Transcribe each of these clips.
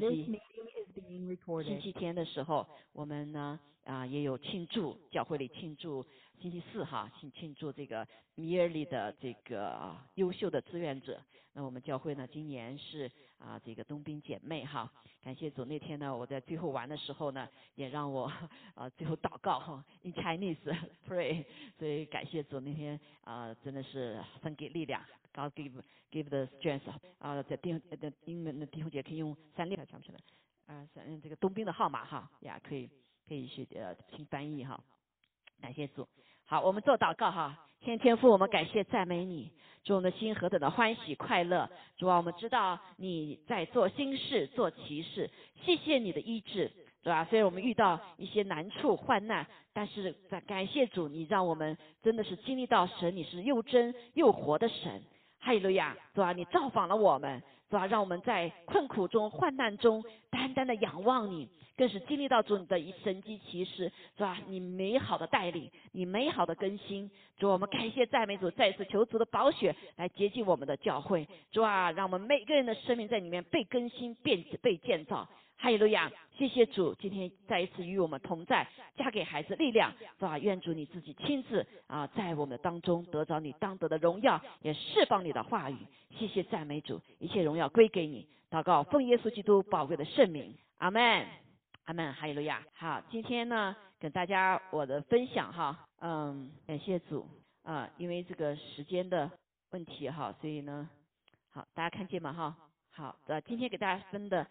星 This 期 meeting is being 星期天的时候，我们呢啊也有庆祝，教会里庆祝星期四哈，庆庆祝这个 yearly 的这个啊优秀的志愿者。那我们教会呢今年是啊这个冬兵姐妹哈，感谢主。那天呢我在最后玩的时候呢，也让我 啊最后祷告哈，in Chinese pray，所以感谢主那天啊真的是分给力量，God give give the strength 啊，在弟兄的英文的弟兄姐可以用三列讲不起来。啊，像这个冬兵的号码哈呀，可以可以去呃听翻译哈。感谢主，好，我们做祷告哈。天天父，我们感谢赞美你，主我们的心何等的欢喜快乐。主啊，我们知道你在做新事，做奇事。谢谢你的医治，对吧？虽然我们遇到一些难处患难，但是在感谢主，你让我们真的是经历到神，你是又真又活的神。哈利路亚，主啊，你造访了我们，主啊，让我们在困苦中、患难中，单单的仰望你，更是经历到主你的一神迹奇事，主啊，你美好的带领，你美好的更新，主，我们感谢赞美主，再次求主的宝血来洁净我们的教会，主啊，让我们每个人的生命在里面被更新、变被建造。哈利路亚！谢谢主，今天再一次与我们同在，加给孩子力量，是吧？愿主你自己亲自啊，在我们当中得着你当得的荣耀，也释放你的话语。谢谢赞美主，一切荣耀归给你。祷告，奉耶稣基督宝贵的圣名，阿门，阿门。哈利路亚！好，今天呢，跟大家我的分享哈，嗯，感谢主啊，因为这个时间的问题哈，所以呢，好，大家看见吗？哈。好的，今天给大家分的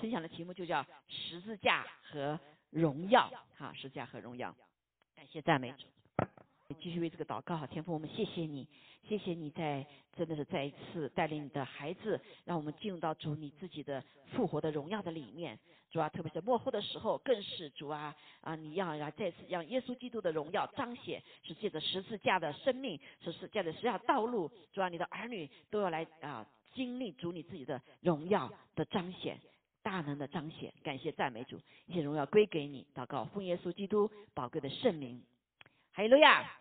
分享的题目就叫十字架和荣耀。好，十字架和荣耀，感谢赞美主。继续为这个祷告，好，天父，我们谢谢你，谢谢你在真的是再一次带领你的孩子，让我们进入到主你自己的复活的荣耀的里面。主啊，特别是幕后的时候，更是主啊啊，你要要再次让耶稣基督的荣耀彰显，是借着十字架的生命，是是借着十字架道路，主啊，你的儿女都要来啊。经历主你自己的荣耀的彰显，大能的彰显，感谢赞美主，一切荣耀归给你。祷告奉耶稣基督宝贵的圣名，哈利路亚。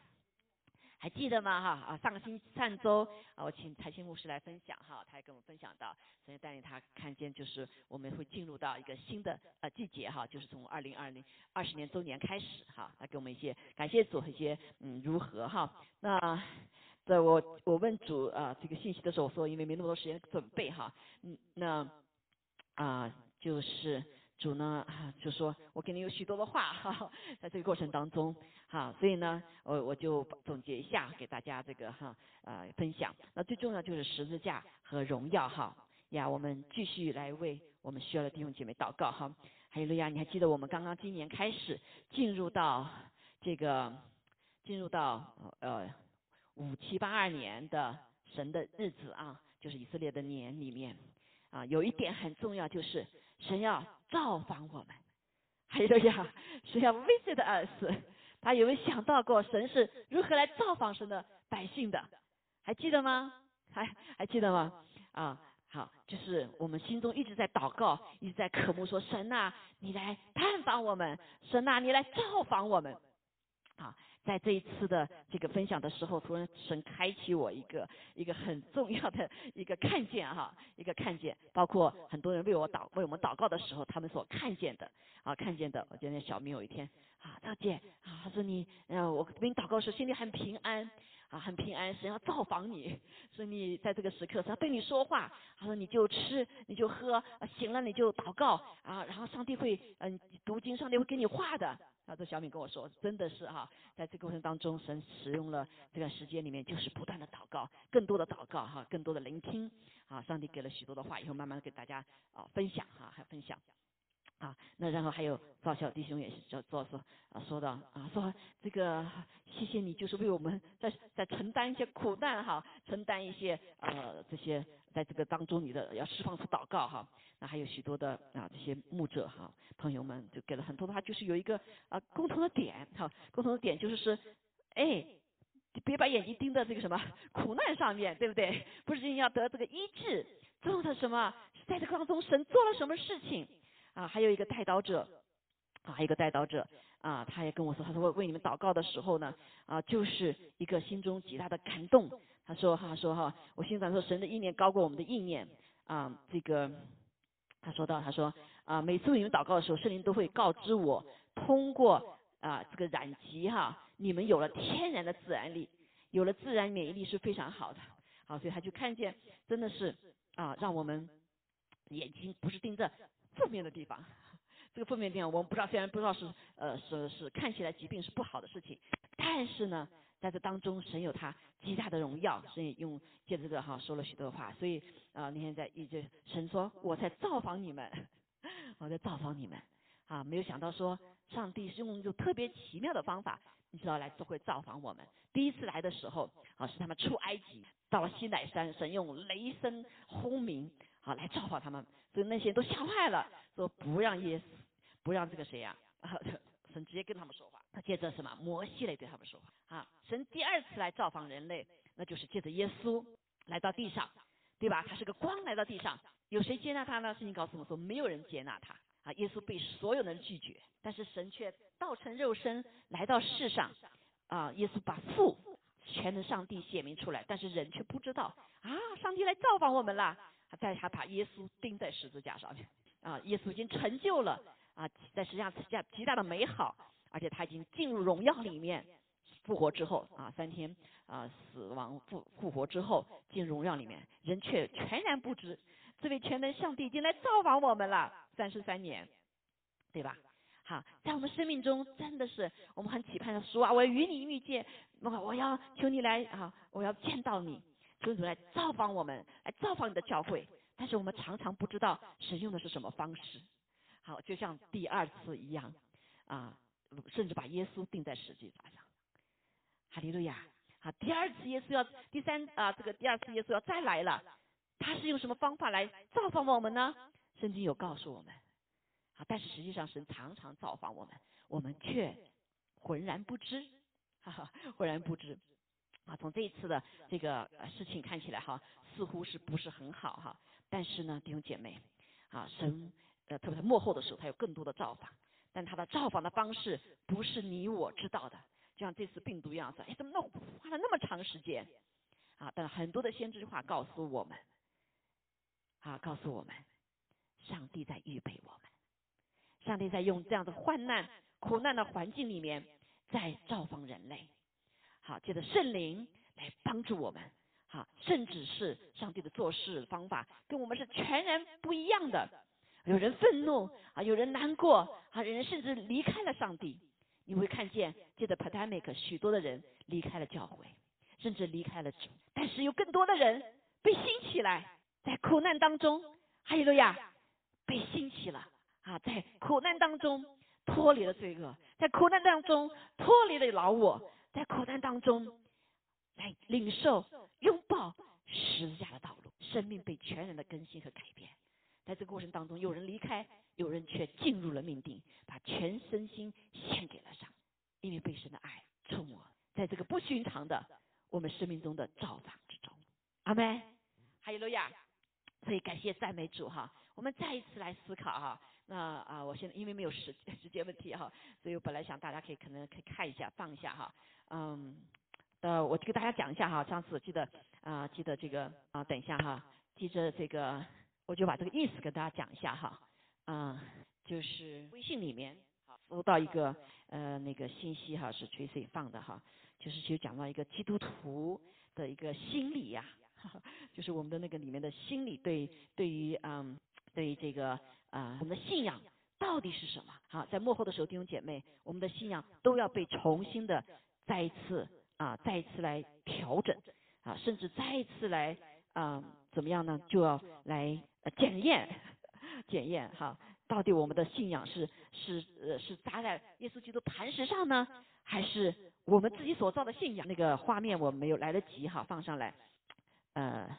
还记得吗？哈啊，上个星上周啊，我请财星牧师来分享哈，他也跟我们分享到，所以带领他看见就是我们会进入到一个新的呃季节哈，就是从二零二零二十年周年开始哈，来给我们一些感谢主一些嗯如何哈那。在，我我问主啊这个信息的时候，我说因为没那么多时间准备哈，嗯，那啊就是主呢 就说我给你有许多的话哈哈，在这个过程当中哈，所以呢我我就总结一下给大家这个哈呃分享。那最重要就是十字架和荣耀哈呀，我们继续来为我们需要的弟兄姐妹祷告哈。还有路亚，你还记得我们刚刚今年开始进入到这个进入到呃。五七八二年的神的日子啊，就是以色列的年里面啊，有一点很重要，就是神要造访我们。还有呀，神要 visit us。他有没有想到过神是如何来造访神的百姓的？还记得吗？还还记得吗？啊，好，就是我们心中一直在祷告，一直在渴慕说：神呐，你来探访我们；神呐，你来造访我们。啊。在这一次的这个分享的时候，突然神开启我一个一个很重要的一个看见哈，一个看见，包括很多人为我祷为我们祷告的时候，他们所看见的啊，看见的。我今天小明有一天啊，赵姐啊，他说你呃，我为你祷告的时候心里很平安啊，很平安，神要造访你，说你在这个时刻，神要对你说话，他说你就吃你就喝，啊醒了你就祷告啊，然后上帝会嗯读经，上帝会给你画的。啊，这小敏跟我说，真的是哈，在这个过程当中，神使用了这段时间里面，就是不断的祷告，更多的祷告哈，更多的聆听啊，上帝给了许多的话，以后慢慢给大家啊分享哈，还分享。啊，那然后还有赵小弟兄也是叫做说啊，说到啊，说这个谢谢你，就是为我们在在承担一些苦难哈，承担一些呃这些在这个当中你的要释放出祷告哈，那还有许多的啊这些牧者哈朋友们就给了很多的话，就是有一个啊共同的点哈，共同的点就是是，哎，别把眼睛盯在这个什么苦难上面，对不对？不是要得这个医治，重要的什么？在这个当中神做了什么事情？啊，还有一个带导者，啊，还有一个带导者，啊，他也跟我说，他说我为你们祷告的时候呢，啊，就是一个心中极大的感动。他说，他说哈，我心想说，神的意念高过我们的意念，啊，这个，他说到，他说啊，每次为你们祷告的时候，圣灵都会告知我，通过啊这个染疾哈，你们有了天然的自然力，有了自然免疫力是非常好的。好，所以他就看见，真的是啊，让我们眼睛不是盯着负面的地方。这个负面地方，我们不知道，虽然不知道是呃是是看起来疾病是不好的事情，但是呢，在这当中，神有他极大的荣耀，所以用借这个哈说了许多话，所以啊那天在一直神说我在造访你们，我在造访你们啊，没有想到说上帝是用一种特别奇妙的方法，你知道来都会造访我们。第一次来的时候啊是他们出埃及，到了西乃山，神用雷声轰鸣。好，来造访他们，所以那些人都吓坏了，说不让耶稣，不让这个谁呀？神直接跟他们说话。他借着什么？摩西来对他们说话。啊，神第二次来造访人类，那就是借着耶稣来到地上，对吧？他是个光来到地上，有谁接纳他呢？圣经告诉我们说，没有人接纳他。啊，耶稣被所有人拒绝，但是神却道成肉身来到世上。啊，耶稣把父全能上帝显明出来，但是人却不知道。啊，上帝来造访我们了。他在他把耶稣钉在十字架上面啊，耶稣已经成就了啊，在实际上实际上极大的美好，而且他已经进入荣耀里面，复活之后啊，三天啊死亡复复活之后进荣耀里面，人却全然不知，这位全能上帝已经来造访我们了三十三年，对吧？好，在我们生命中真的是我们很期盼的说啊，我要与你遇见，我我要求你来啊，我要见到你。求主来造访我们，来造访你的教会，但是我们常常不知道神用的是什么方式。好，就像第二次一样啊，甚至把耶稣钉在十字架上。哈利路亚！好，第二次耶稣要第三啊，这个第二次耶稣要再来了，他是用什么方法来造访我们呢？圣经有告诉我们。啊，但是实际上神常常造访我们，我们却浑然不知，哈哈，浑然不知。啊，从这一次的这个事情看起来哈，似乎是不是很好哈？但是呢，弟兄姐妹，啊，神呃，特别是幕后的时候，他有更多的造访，但他的造访的方式不是你我知道的，就像这次病毒一样，说哎，怎么弄花了那么长时间？啊，但很多的先知话告诉我们，啊，告诉我们，上帝在预备我们，上帝在用这样的患难、苦难的环境里面，在造访人类。好，借着圣灵来帮助我们，好，甚至是上帝的做事方法跟我们是全然不一样的。有人愤怒啊，有人难过啊，有人甚至离开了上帝。你会看见，借着 pandemic，许多的人离开了教会，甚至离开了主。但是有更多的人被兴起来，在苦难当中，哈利路亚，被兴起了啊，在苦难当中脱离了罪恶，在苦难当中脱离了老我。在苦难当中，来领受、拥抱十字架的道路，生命被全然的更新和改变。在这个过程当中，有人离开，有人却进入了命定，把全身心献给了上，因为被神的爱触摸，在这个不寻常的我们生命中的造访之中。阿门，哈利路亚。所以感谢赞美主哈。我们再一次来思考哈。那啊，我现在因为没有时时间问题哈，所以我本来想大家可以可能可以看一下放一下哈。嗯，呃，我给大家讲一下哈，上次记得啊，记得这个啊，等一下哈，记着这个，我就把这个意思跟大家讲一下哈。啊，就是微信里面收到一个呃那个信息哈，是 Tracy 放的哈，就是就讲到一个基督徒的一个心理呀，就是我们的那个里面的心理对对于嗯对于这个啊我们的信仰到底是什么？好，在幕后的时候，弟兄姐妹，我们的信仰都要被重新的。再一次啊，再一次来调整啊，甚至再一次来啊，怎么样呢？就要来检验检验哈，到底我们的信仰是是是扎在耶稣基督磐石上呢，还是我们自己所造的信仰？那个画面我没有来得及哈放上来，呃，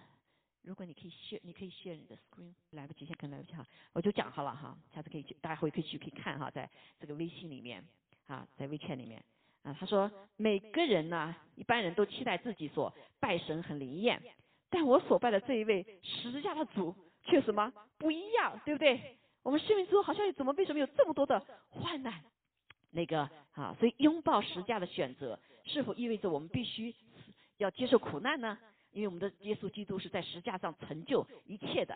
如果你可以 share，你可以 share 你的 screen，来不及，现在可能来不及哈，我就讲好了哈，下次可以去，大家回可以去可以看哈，在这个微信里面啊，在微圈里面。啊，他说每个人呢，一般人都期待自己所拜神很灵验，但我所拜的这一位十字架的主却什么不一样，对不对？我们生命中好像怎么为什么有这么多的患难？那个啊，所以拥抱十字架的选择，是否意味着我们必须要接受苦难呢？因为我们的耶稣基督是在十字架上成就一切的，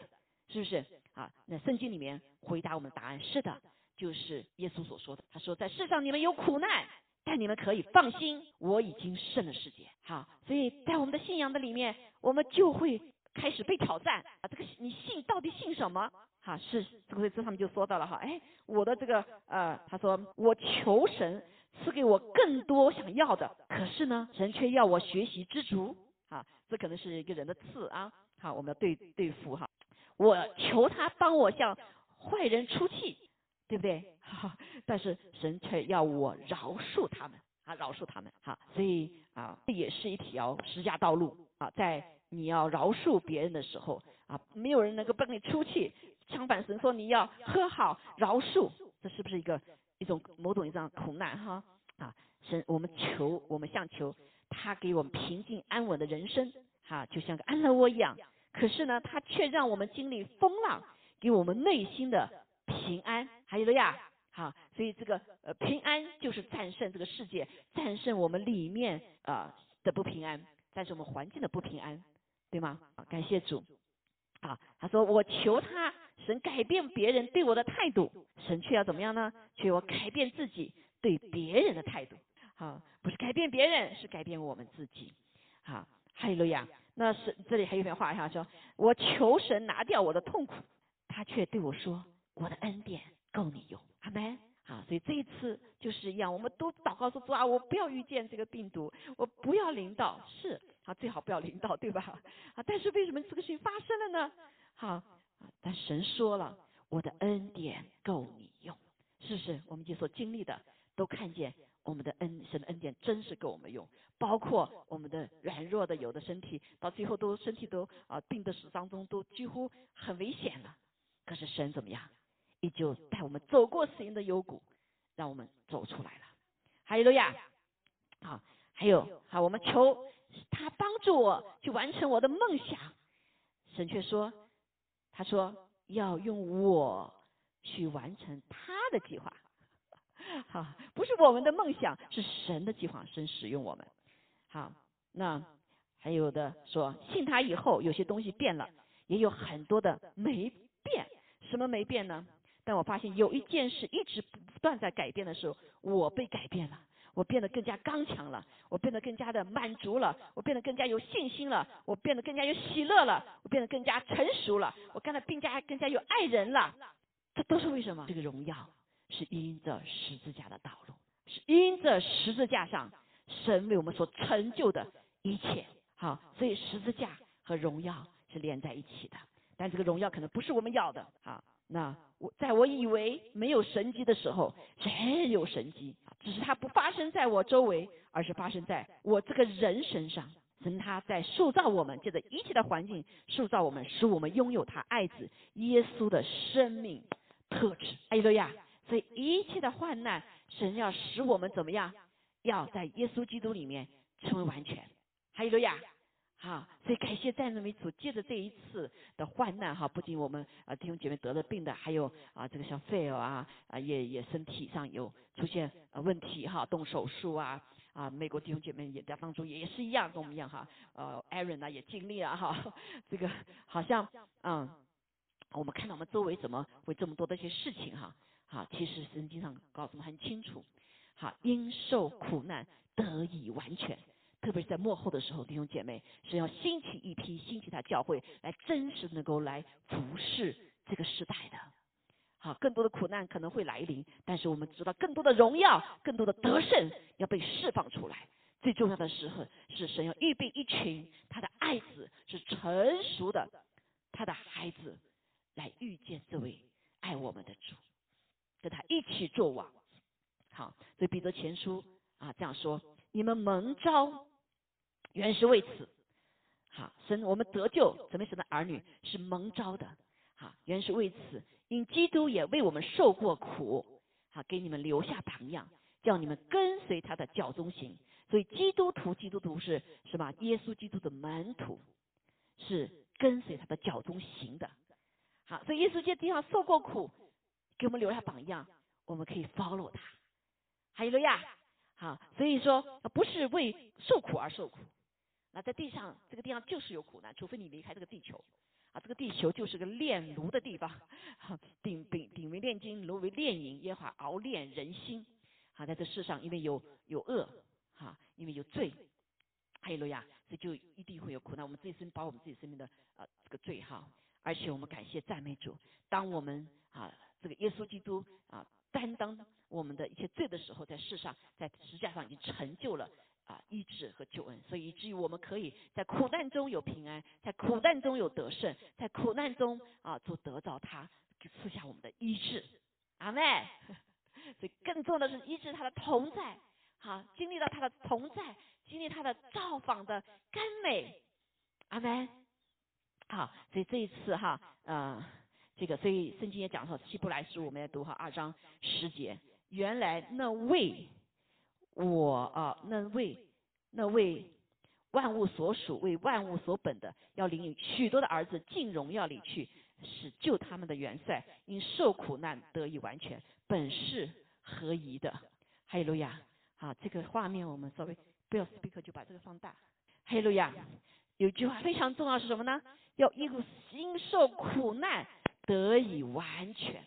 是不是？啊，那圣经里面回答我们的答案是的，就是耶稣所说的。他说，在世上你们有苦难，但你们可以放心，我已经胜了世界。好，所以在我们的信仰的里面，我们就会开始被挑战啊。这个你信到底信什么？哈，是这个这他们就说到了哈，哎，我的这个呃，他说我求神赐给我更多想要的，可是呢，神却要我学习知足。啊，这可能是一个人的刺啊。好，我们要对对付哈。我求他帮我向坏人出气，对不对？哈，但是神却要我饶恕他们啊，饶恕他们。好，所以啊，这也是一条施加道路啊，在你要饶恕别人的时候啊，没有人能够帮你出气。相反，神说你要喝好饶恕，这是不是一个一种某种意义上苦难哈？啊，神，我们求，我们向求他给我们平静安稳的人生，哈，就像个安乐窝一样。可是呢，他却让我们经历风浪，给我们内心的平安。还有了呀，好，所以这个呃平安就是战胜这个世界，战胜我们里面啊的不平安，战胜我们环境的不平安，对吗？啊，感谢主。啊，他说我求他神改变别人对我的态度，神却要怎么样呢？却要改变自己对别人的态度。好，不是改变别人，是改变我们自己。好，哈利路亚。那是这里还有一篇话哈，说我求神拿掉我的痛苦，他却对我说，我的恩典够你用，阿门。好，所以这一次就是一样，我们都祷告说主啊，我不要遇见这个病毒，我不要领导，是啊，最好不要领导，对吧？啊，但是为什么这个事情发生了呢？好，但神说了，我的恩典够你用，是不是？我们就所经历的都看见。我们的恩神的恩典真是够我们用，包括我们的软弱的有的身体，到最后都身体都啊病的死当中都几乎很危险了。可是神怎么样，依旧带我们走过死荫的幽谷，让我们走出来了。还有路亚，好，还有好，我们求他帮助我去完成我的梦想。神却说，他说要用我去完成他的计划。好，不是我们的梦想，是神的计划，神使用我们。好，那还有的说信他以后，有些东西变了，也有很多的没变。什么没变呢？但我发现有一件事一直不断在改变的时候，我被改变了，我变得更加刚强了，我变得更加的满足了，我变得更加有信心了，我变得更加有喜乐了，我变得更加成熟了，我变得更加更加有爱人了。这都是为什么？这个荣耀。是因着十字架的道路，是因着十字架上神为我们所成就的一切。好，所以十字架和荣耀是连在一起的。但这个荣耀可能不是我们要的。好，那我在我以为没有神迹的时候，真有神迹，只是它不发生在我周围，而是发生在我这个人身上。神他在塑造我们，借着一切的环境塑造我们，使我们拥有他爱子耶稣的生命特质。阿利亚。所以一切的患难，神要使我们怎么样？要在耶稣基督里面成为完全。还有路亚，哈，所以感谢赞美主，借着这一次的患难哈，不仅我们啊弟兄姐妹得了病的，还有啊这个像费尔啊啊也也身体上有出现问题哈，动手术啊啊美国弟兄姐妹也在当中也是一样跟我们一样哈，呃 Aaron 呢也经历了哈，这个好像嗯我们看到我们周围怎么会这么多的一些事情哈。好，其实圣经上告诉我们很清楚，好，因受苦难得以完全，特别是在幕后的时候，弟兄姐妹是要兴起一批兴起他教会来真实能够来服侍这个时代的。好，更多的苦难可能会来临，但是我们知道更多的荣耀、更多的得胜要被释放出来。最重要的时候是神要预备一群他的爱子，是成熟的他的孩子来遇见这位爱我们的主。跟他一起做王，好，所以彼得前书啊这样说：你们蒙召原是为此，好，神我们得救怎么神的儿女是蒙召的，好，原是为此，因基督也为我们受过苦，好，给你们留下榜样，叫你们跟随他的教中行。所以基督徒，基督徒是什么？耶稣基督的门徒，是跟随他的教中行的。好，所以耶稣在地上受过苦。给我们留下榜样，我们可以 follow 他。还有路亚，好，所以说不是为受苦而受苦。那在地上，这个地方就是有苦难，除非你离开这个地球。啊，这个地球就是个炼炉的地方，哈，鼎鼎鼎为炼金，炉为炼银，耶和华熬炼人心。好，在这世上，因为有有恶，哈，因为有罪，哈利路亚，所以就一定会有苦难。我们自己生把我们自己生命的啊这个罪哈，而且我们感谢赞美主，当我们啊这个耶稣基督啊担当我们的一切罪的时候，在世上在实际上已经成就了啊医治和救恩，所以以至于我们可以在苦难中有平安，在苦难中有得胜，在苦难中啊就得到他赐下我们的医治，阿妹。所以更重要的是医治他的同在，好经历到他的同在，经历他的造访的甘美，阿门。好，所以这一次哈，呃，这个所以圣经也讲说，希伯来书我们要读哈二章十节，原来那位我啊，那位那位万物所属、为万物所本的，要领许多的儿子进荣耀里去。使救他们的元帅因受苦难得以完全，本是合宜的。哈利路亚！好，这个画面我们稍微不要 speak 就把这个放大。哈利路亚！有句话非常重要是什么呢？要因因受苦难得以完全，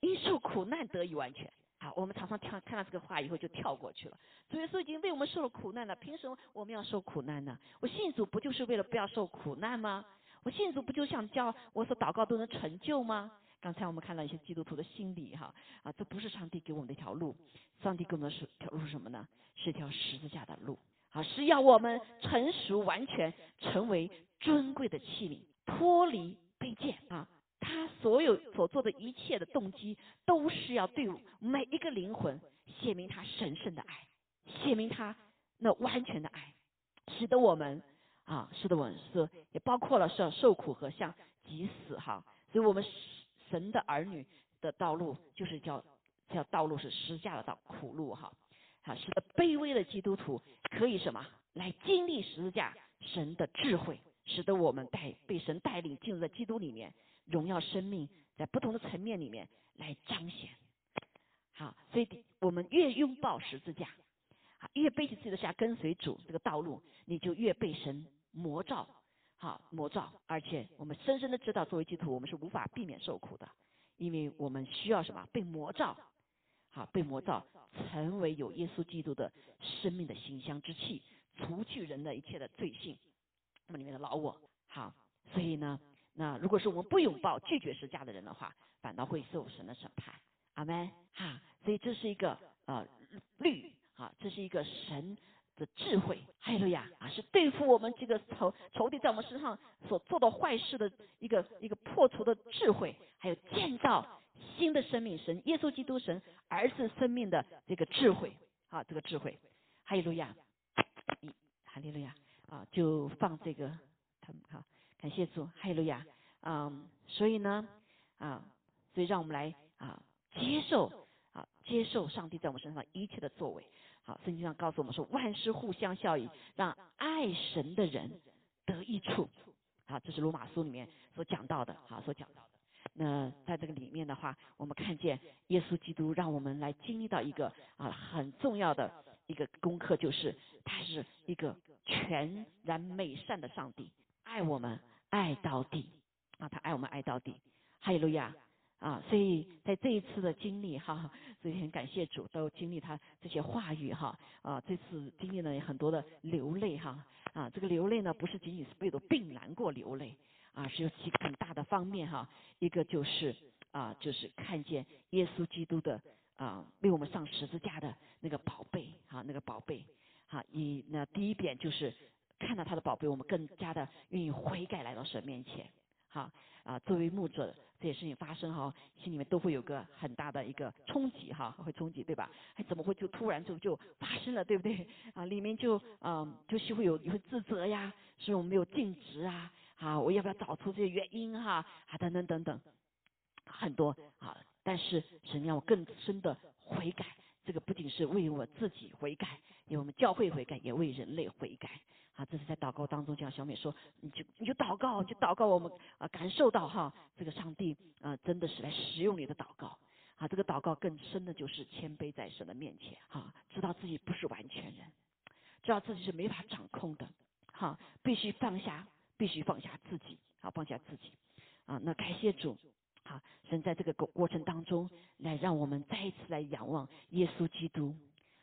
因受苦难得以完全。我们常常跳看到这个话以后就跳过去了。主耶稣已经为我们受了苦难了，凭什么我们要受苦难呢？我信主不就是为了不要受苦难吗？我信主不就想叫我所祷告都能成就吗？刚才我们看到一些基督徒的心理哈啊，这不是上帝给我们的一条路，上帝给我们的是条路是什么呢？是一条十字架的路啊，是要我们成熟完全，成为尊贵的器皿，脱离卑贱啊。他所有所做的一切的动机，都是要对每一个灵魂显明他神圣的爱，显明他那完全的爱，使得我们。啊，是的，我们是也包括了是受苦和像即死哈，所以我们神的儿女的道路就是叫叫道路是施加的道苦路哈，啊，使得卑微的基督徒可以什么来经历十字架神的智慧，使得我们带被神带领进入在基督里面荣耀生命，在不同的层面里面来彰显，好，所以我们越拥抱十字架，啊，越背起自己的下跟随主这个道路，你就越被神。魔照，好魔照，而且我们深深的知道，作为基督徒，我们是无法避免受苦的，因为我们需要什么？被魔照，好被魔照，成为有耶稣基督的生命的馨香之气，除去人的一切的罪性，那么里面的老我，好，所以呢，那如果是我们不拥抱、拒绝施加的人的话，反倒会受神的审判。阿门，哈，所以这是一个呃律，哈，这是一个神。的智慧，还有呀啊，是对付我们这个仇仇敌在我们身上所做的坏事的一个一个破除的智慧，还有建造新的生命神耶稣基督神儿子生命的这个智慧。啊，这个智慧，哈利路亚，哈利路亚。啊，就放这个他们好，感谢主，哈利路亚嗯，所以呢啊，所以让我们来啊接受啊接受上帝在我们身上一切的作为。好，圣经上告诉我们说，万事互相效益，让爱神的人得益处。好，这是罗马书里面所讲到的，好，所讲到的。那在这个里面的话，我们看见耶稣基督让我们来经历到一个啊很重要的一个功课，就是他是一个全然美善的上帝，爱我们爱到底啊，他爱我们爱到底。哈利路亚。啊，所以在这一次的经历哈，所以很感谢主，都经历他这些话语哈。啊，这次经历了很多的流泪哈。啊，这个流泪呢，不是仅仅是为了病难过流泪，啊，是有几个很大的方面哈。一个就是啊，就是看见耶稣基督的啊，为我们上十字架的那个宝贝哈，那个宝贝。哈，一那第一点就是看到他的宝贝，我们更加的愿意悔改来到神面前。好啊，作为牧者，这些事情发生哈，心里面都会有个很大的一个冲击哈，会冲击对吧？哎，怎么会就突然就就发生了，对不对？啊，里面就嗯，就是会有你会自责呀，是我们没有尽职啊，啊，我要不要找出这些原因哈？啊，等等等等，很多啊，但是神让我更深的悔改。这个不仅是为我自己悔改，为我们教会悔改，也为人类悔改。啊，这是在祷告当中，像小美说，你就你就祷告，就祷告，我们啊感受到哈，这个上帝啊真的是来使用你的祷告。啊，这个祷告更深的就是谦卑在神的面前，哈，知道自己不是完全人，知道自己是没法掌控的，哈，必须放下，必须放下自己，好放下自己。啊，那感谢主，好，神在这个过过程当中，来让我们再一次来仰望耶稣基督，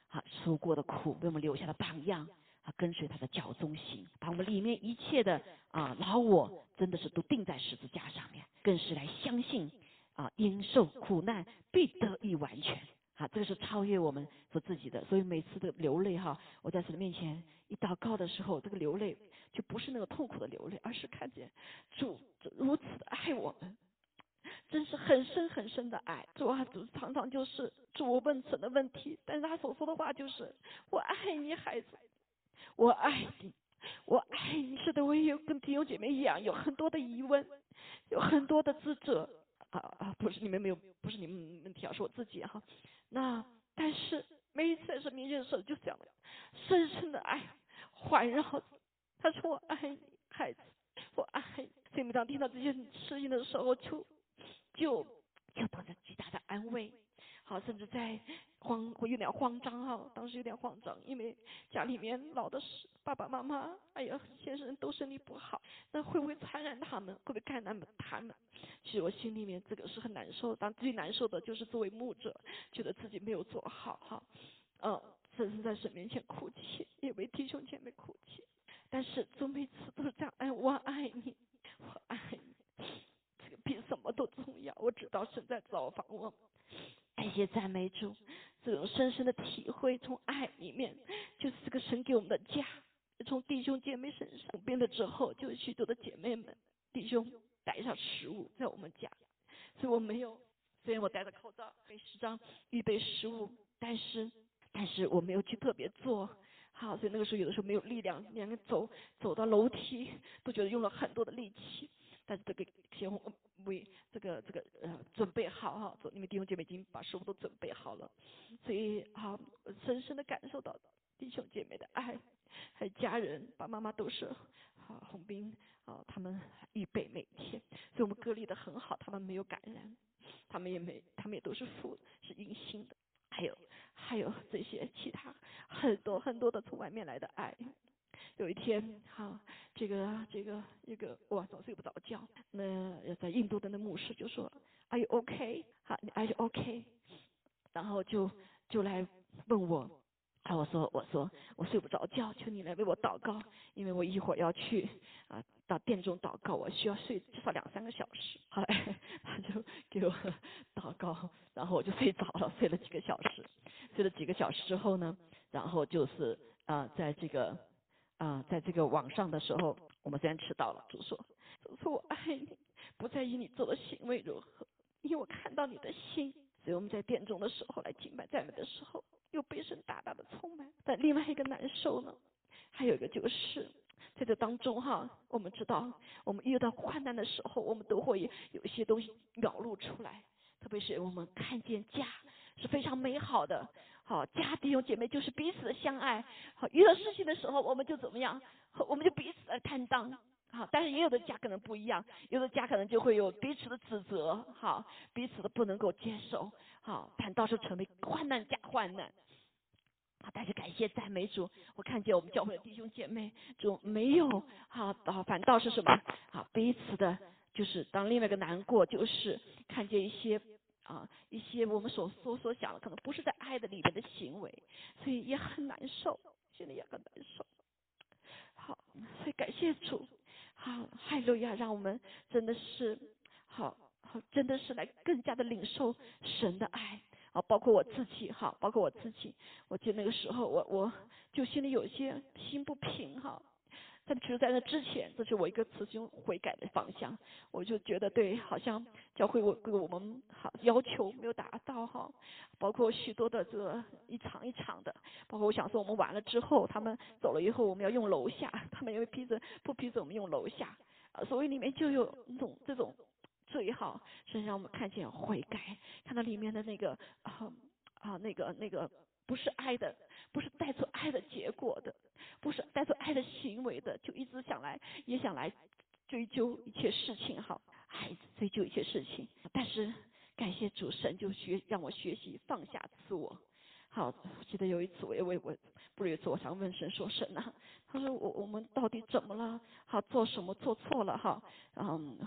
好，受过的苦，为我们留下的榜样，啊，跟随他的脚中行，把我们里面一切的啊老我，真的是都钉在十字架上面，更是来相信啊，因受苦难必得以完全。好，这个是超越我们所自己的，所以每次的流泪哈，我在神面前一祷告的时候，这个流泪就不是那个痛苦的流泪，而是看见主如此的爱我们，真是很深很深的爱。主啊，主常常就是主我问神的问题，但是他所说的话就是我爱你孩子，我爱你，我爱你。是的，我也有跟弟兄姐妹一样，有很多的疑问，有很多的自责。啊啊！不是你们没有，不是你们问题啊，是我自己哈。那但是每一次在神面前的时候，就这样的深深的爱环绕着。他说我爱你，孩子，我爱你。所以每当听到这些事情的时候，就就就得到巨大的安慰。好，甚至在慌，会有点慌张哈。当时有点慌张，因为家里面老的是爸爸妈妈，哎呀，先生都身体不好，那会不会传染他们？会不会感染他们？其实我心里面这个是很难受。当最难受的就是作为牧者，觉得自己没有做好哈，嗯，甚至在神面前哭泣，也为弟兄姐妹哭泣。但是总每次都是这样，哎，我爱你，我爱你，这个比什么都重要。我知道神在造访我。感谢赞美主，这种深深的体会，从爱里面，就是这个神给我们的家，从弟兄姐妹身上变了之后，就有许多的姐妹们、弟兄带上食物在我们家，所以我没有，虽然我戴着口罩给师长预备食物，但是但是我没有去特别做，好，所以那个时候有的时候没有力量，两个走走到楼梯都觉得用了很多的力气。但是这个先为这个这个呃准备好哈，做你们弟兄姐妹已经把食物都准备好了，所以啊深深的感受到弟兄姐妹的爱，还有家人，爸爸妈妈都是啊红兵啊他们预备每天，所以我们隔离的很好，他们没有感染，他们也没他们也都是负是阴性的，还有还有这些其他很多很多的从外面来的爱。有一天，哈，这个这个一个哇，早睡不着觉。那在印度的那牧师就说：“Are you OK？好，Are you OK？” 然后就就来问我，啊，我说我说我睡不着觉，求你来为我祷告，因为我一会儿要去啊到殿中祷告，我需要睡至少两三个小时。后来他就给我祷告，然后我就睡着了，睡了几个小时。睡了几个小时之后呢，然后就是啊，在这个。啊，在这个网上的时候，我们虽然迟到了，主说，主说我爱你，不在意你做的行为如何，因为我看到你的心。所以我们在殿中的时候来敬拜赞美的时候，又被神大大的充满。但另外一个难受呢，还有一个就是在这当中哈，我们知道，我们遇到困难的时候，我们都会有一些东西表露出来，特别是我们看见家。是非常美好的，好家弟兄姐妹就是彼此的相爱，好遇到事情的时候我们就怎么样，我们就彼此来担当，好但是也有的家可能不一样，有的家可能就会有彼此的指责，好彼此的不能够接受，好反倒是成为患难加患难，好但是感谢赞美主，我看见我们教会的弟兄姐妹就没有好好反倒是什么，好彼此的就是当另外一个难过就是看见一些。啊，一些我们所说所想的，可能不是在爱的里面的行为，所以也很难受，心里也很难受。好，所以感谢主，好，海路亚，让我们真的是好好，真的是来更加的领受神的爱啊，包括我自己哈，包括我自己，我记得那个时候，我我就心里有些心不平哈。但其实在那之前，这是我一个雌雄悔改的方向。我就觉得对，好像教会我给我们好要求没有达到哈，包括许多的这个一场一场的，包括我想说我们完了之后，他们走了以后，我们要用楼下，他们因为批准不批准我们用楼下，啊，所以里面就有那种这种最好，是让我们看见悔改，看到里面的那个啊啊那个那个。不是爱的，不是带出爱的结果的，不是带出爱的行为的，就一直想来，也想来追究一切事情，哈，孩子追究一切事情。但是感谢主神，就学让我学习放下自我。好，记得有一次，我也问我不是有一次，我想问神说神呐，他说我我们到底怎么了？好，做什么做错了？哈，嗯。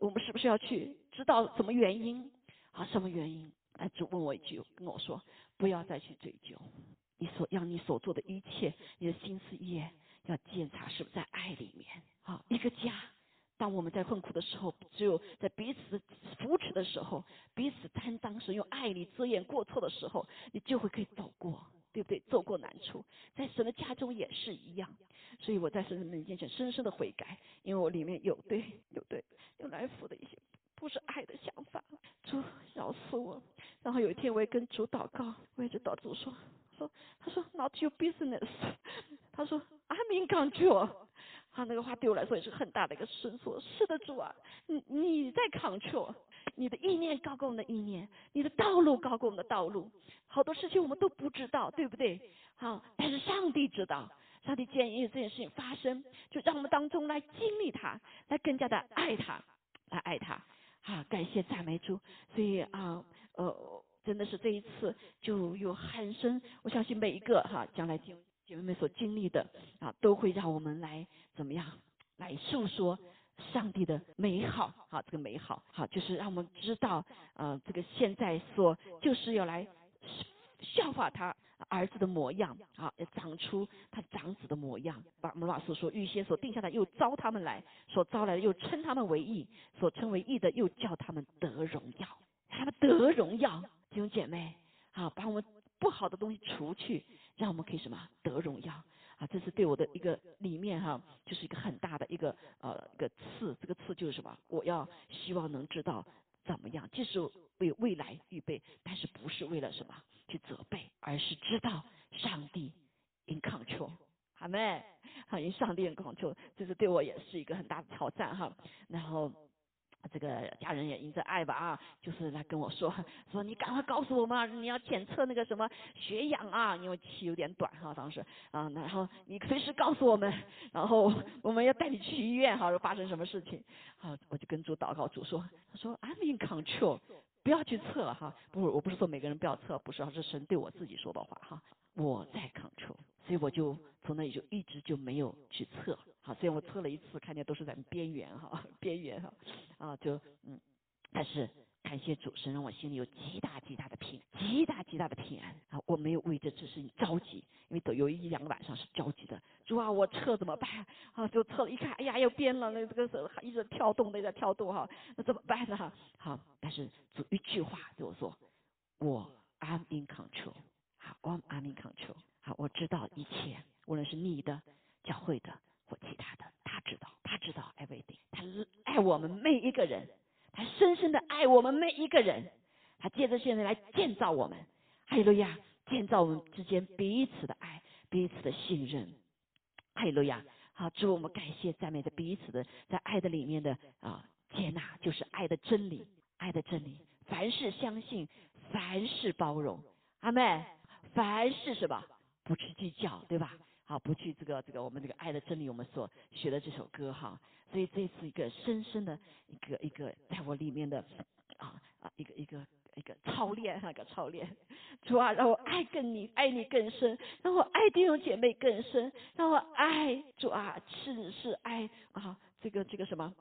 我们是不是要去知道什么原因啊？什么原因？哎，主问我一句，跟我说，不要再去追究你所让你所做的一切，你的心思意要检查是不是在爱里面。好，一个家。当我们在困苦的时候，只有在彼此扶持的时候，彼此担当时用爱力遮掩过错的时候，你就会可以走过，对不对？走过难处，在神的家中也是一样。所以我在神的面前深深的悔改，因为我里面有对有对有来福的一些不是爱的想法了。主饶恕我。然后有一天我也跟主祷告，我也就祷主说说，他说 Not your business。他说 I'm in control。他那个话对我来说也是很大的一个伸缩。是的，主啊，你你在 control，你的意念高过我们的意念，你的道路高过我们的道路。好多事情我们都不知道，对不对？好，但是上帝知道，上帝建议这件事情发生，就让我们当中来经历它，来更加的爱他，来爱他。好，感谢赞美主。所以啊，呃，真的是这一次就有很深，我相信每一个哈，将来经。姐妹们所经历的啊，都会让我们来怎么样来诉说上帝的美好啊，这个美好好，就是让我们知道呃，这个现在所就是要来效法他儿子的模样啊，要长出他长子的模样。把我们老师说，预先所定下的又招他们来，所招来的又称他们为义，所称为义的又叫他们得荣耀，他们得荣耀，弟兄姐妹啊，把我们。不好的东西除去，让我们可以什么得荣耀啊！这是对我的一个里面哈，就是一个很大的一个呃一个刺。这个刺就是什么？我要希望能知道怎么样，这是为未来预备，但是不是为了什么去责备，而是知道上帝 in control，好没？好，因上帝 in control，这是对我也是一个很大的挑战哈。然后。这个家人也因着爱吧啊，就是来跟我说说你赶快告诉我们，你要检测那个什么血氧啊，因为气有点短哈当时啊，然后你随时告诉我们，然后我们要带你去医院哈，发生什么事情，好我就跟主祷告，主说他说 I'm in control，不要去测哈，不我不是说每个人不要测，不是，是神对我自己说的话哈，我在 control，所以我就从那里就一直就没有去测。好，虽然我测了一次，看见都是在边缘哈，边缘哈，啊，就嗯，但是感谢主神，让我心里有极大极大的平，极大极大的平安啊！我没有为这事情着急，因为都有一两个晚上是着急的。主啊，我测怎么办？啊，就测了一看，哎呀，又变了，那这个是一直跳动，那在跳动哈，那怎么办呢？好，但是主一句话对我说，我 I'm in control，好，我 I'm in control，好，我知道一切，无论是你的教会的。或其他的，他知道，他知道 everything，他爱我们每一个人，他深深的爱我们每一个人，他借着现在来建造我们，哈利路亚，建造我们之间彼此的爱，彼此的信任，哈利路亚，好，祝我们感谢赞美的彼此的在爱的里面的啊接纳，就是爱的真理，爱的真理，凡事相信，凡事包容，阿妹，凡事是吧？不去计较，对吧？好，不去这个这个我们这个爱的真理，我们所学的这首歌哈，所以这是一个深深的一个一个在我里面的啊啊一个一个一个操练那，个操练，主啊，让我爱更你爱你更深，让我爱弟兄姐妹更深，让我爱主啊是是爱啊这个这个什么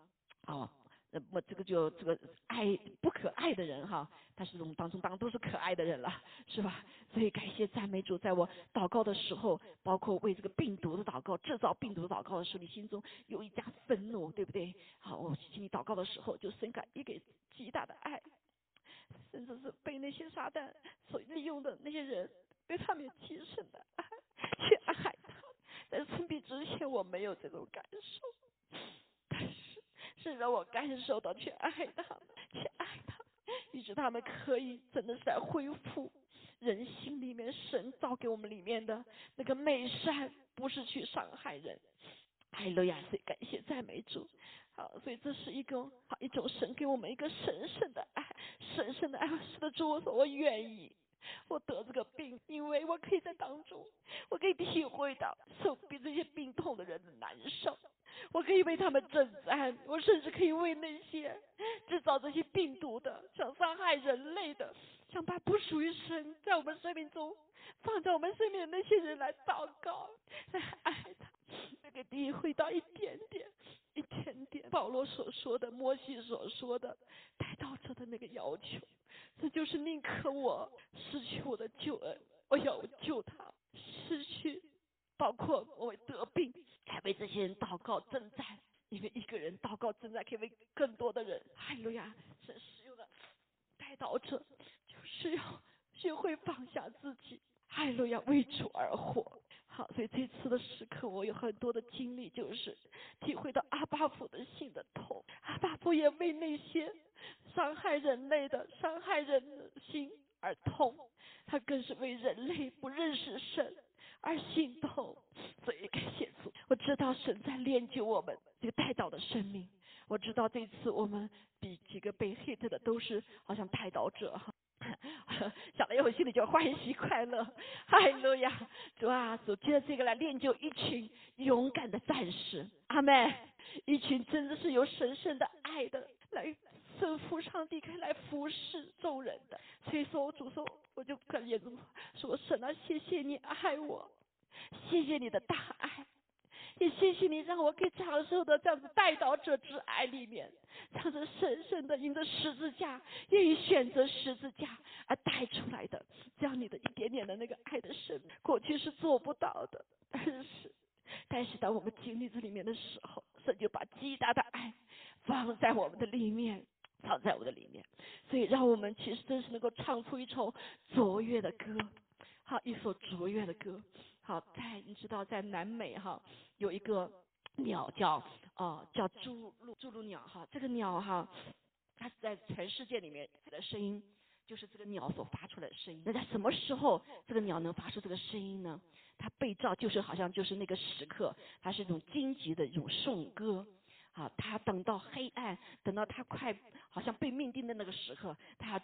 哦。那么这个就这个爱不可爱的人哈，但是我们当中当然都是可爱的人了，是吧？所以感谢赞美主，在我祷告的时候，包括为这个病毒的祷告、制造病毒的祷告的时候，你心中有一家愤怒，对不对？好，我请你祷告的时候，就深感一个极大的爱，甚至是被那些撒旦所利用的那些人，对他们极深的爱，去爱他。在生病之前，我没有这种感受，是让我感受到去爱他们，去爱他们，以致他们可以真的是在恢复人心里面神造给我们里面的那个美善，不是去伤害人。爱路亚，所以感谢赞美主。好，所以这是一个一种神给我们一个神圣的爱，神圣的爱。是的，主，我说我愿意。我得这个病，因为我可以在当中，我可以体会到受比这些病痛的人的难受，我可以为他们征战，我甚至可以为那些制造这些病毒的、想伤害人类的、想把不属于神在我们生命中放在我们身边的那些人来祷告，来爱他，那个体会到一点点一点点保罗所说的、摩西所说的带到者的那个要求，这就是宁可我失去我的救恩，我要救他；失去，包括我得病，还为这些人祷告征战，因为一个人祷告征战可以为更多的人。哈利路亚！神使用的带到者，就是要学会放下自己。哈利路亚，为主而活。好，所以这次的时刻，我有很多的经历，就是体会到阿巴父的心的痛。阿巴父也为那些伤害人类的、伤害人心而痛，他更是为人类不认识神而心痛。所以感谢主，我知道神在练就我们这个带导的生命。我知道这次我们比几个被 hit 的都是好像带导者哈。想了以后心里就欢喜快乐，哈利路亚！主啊，主借着这个来练就一群勇敢的战士，阿妹，一群真的是有神圣的爱的，来圣父上帝可以来服侍众人的。所以说我，主说，我就跟耶稣说：神啊，谢谢你爱我，谢谢你的大爱。也谢谢你让我可以长寿的这样子带到这之爱里面，这样子深深的因着十字架，愿意选择十字架而带出来的，这样你的一点点的那个爱的神，过去是做不到的，但是，但是当我们经历这里面的时候，神就把极大的爱放在我们的里面，藏在我的里面，所以让我们其实真是能够唱出一首卓越的歌，好，一首卓越的歌。好，在你知道，在南美哈有一个鸟叫哦叫朱鹭朱鹭鸟哈，这个鸟哈，它在全世界里面它的声音就是这个鸟所发出来的声音。那在什么时候这个鸟能发出这个声音呢？它被照就是好像就是那个时刻，它是一种荆棘的一种颂歌。好，他等到黑暗，等到他快好像被命定的那个时刻，他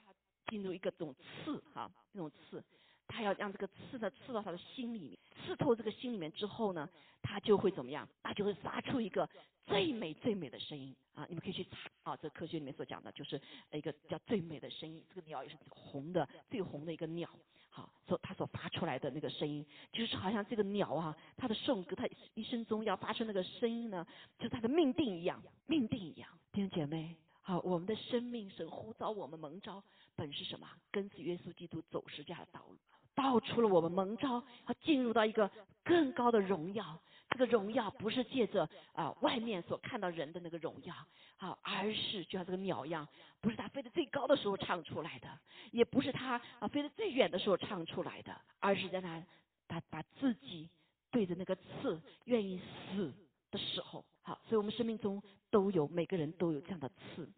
进入一个这种刺哈，那种刺。他要让这个刺呢刺到他的心里面，刺透这个心里面之后呢，他就会怎么样？他就会发出一个最美最美的声音啊！你们可以去查啊，这科学里面所讲的就是一个叫最美的声音。这个鸟也是红的，最红的一个鸟。好，所他所发出来的那个声音，就是好像这个鸟啊，它的颂歌，它一生中要发出那个声音呢，就它的命定一样，命定一样。弟兄姐妹，好，我们的生命神呼召我们蒙召，本是什么？跟随耶稣基督走十架的道路。道出了我们蒙召要进入到一个更高的荣耀。这个荣耀不是借着啊外面所看到人的那个荣耀，好，而是就像这个鸟一样，不是它飞得最高的时候唱出来的，也不是它啊飞得最远的时候唱出来的，而是在它它把自己对着那个刺愿意死的时候。好，所以我们生命中都有每个人都有这样的刺。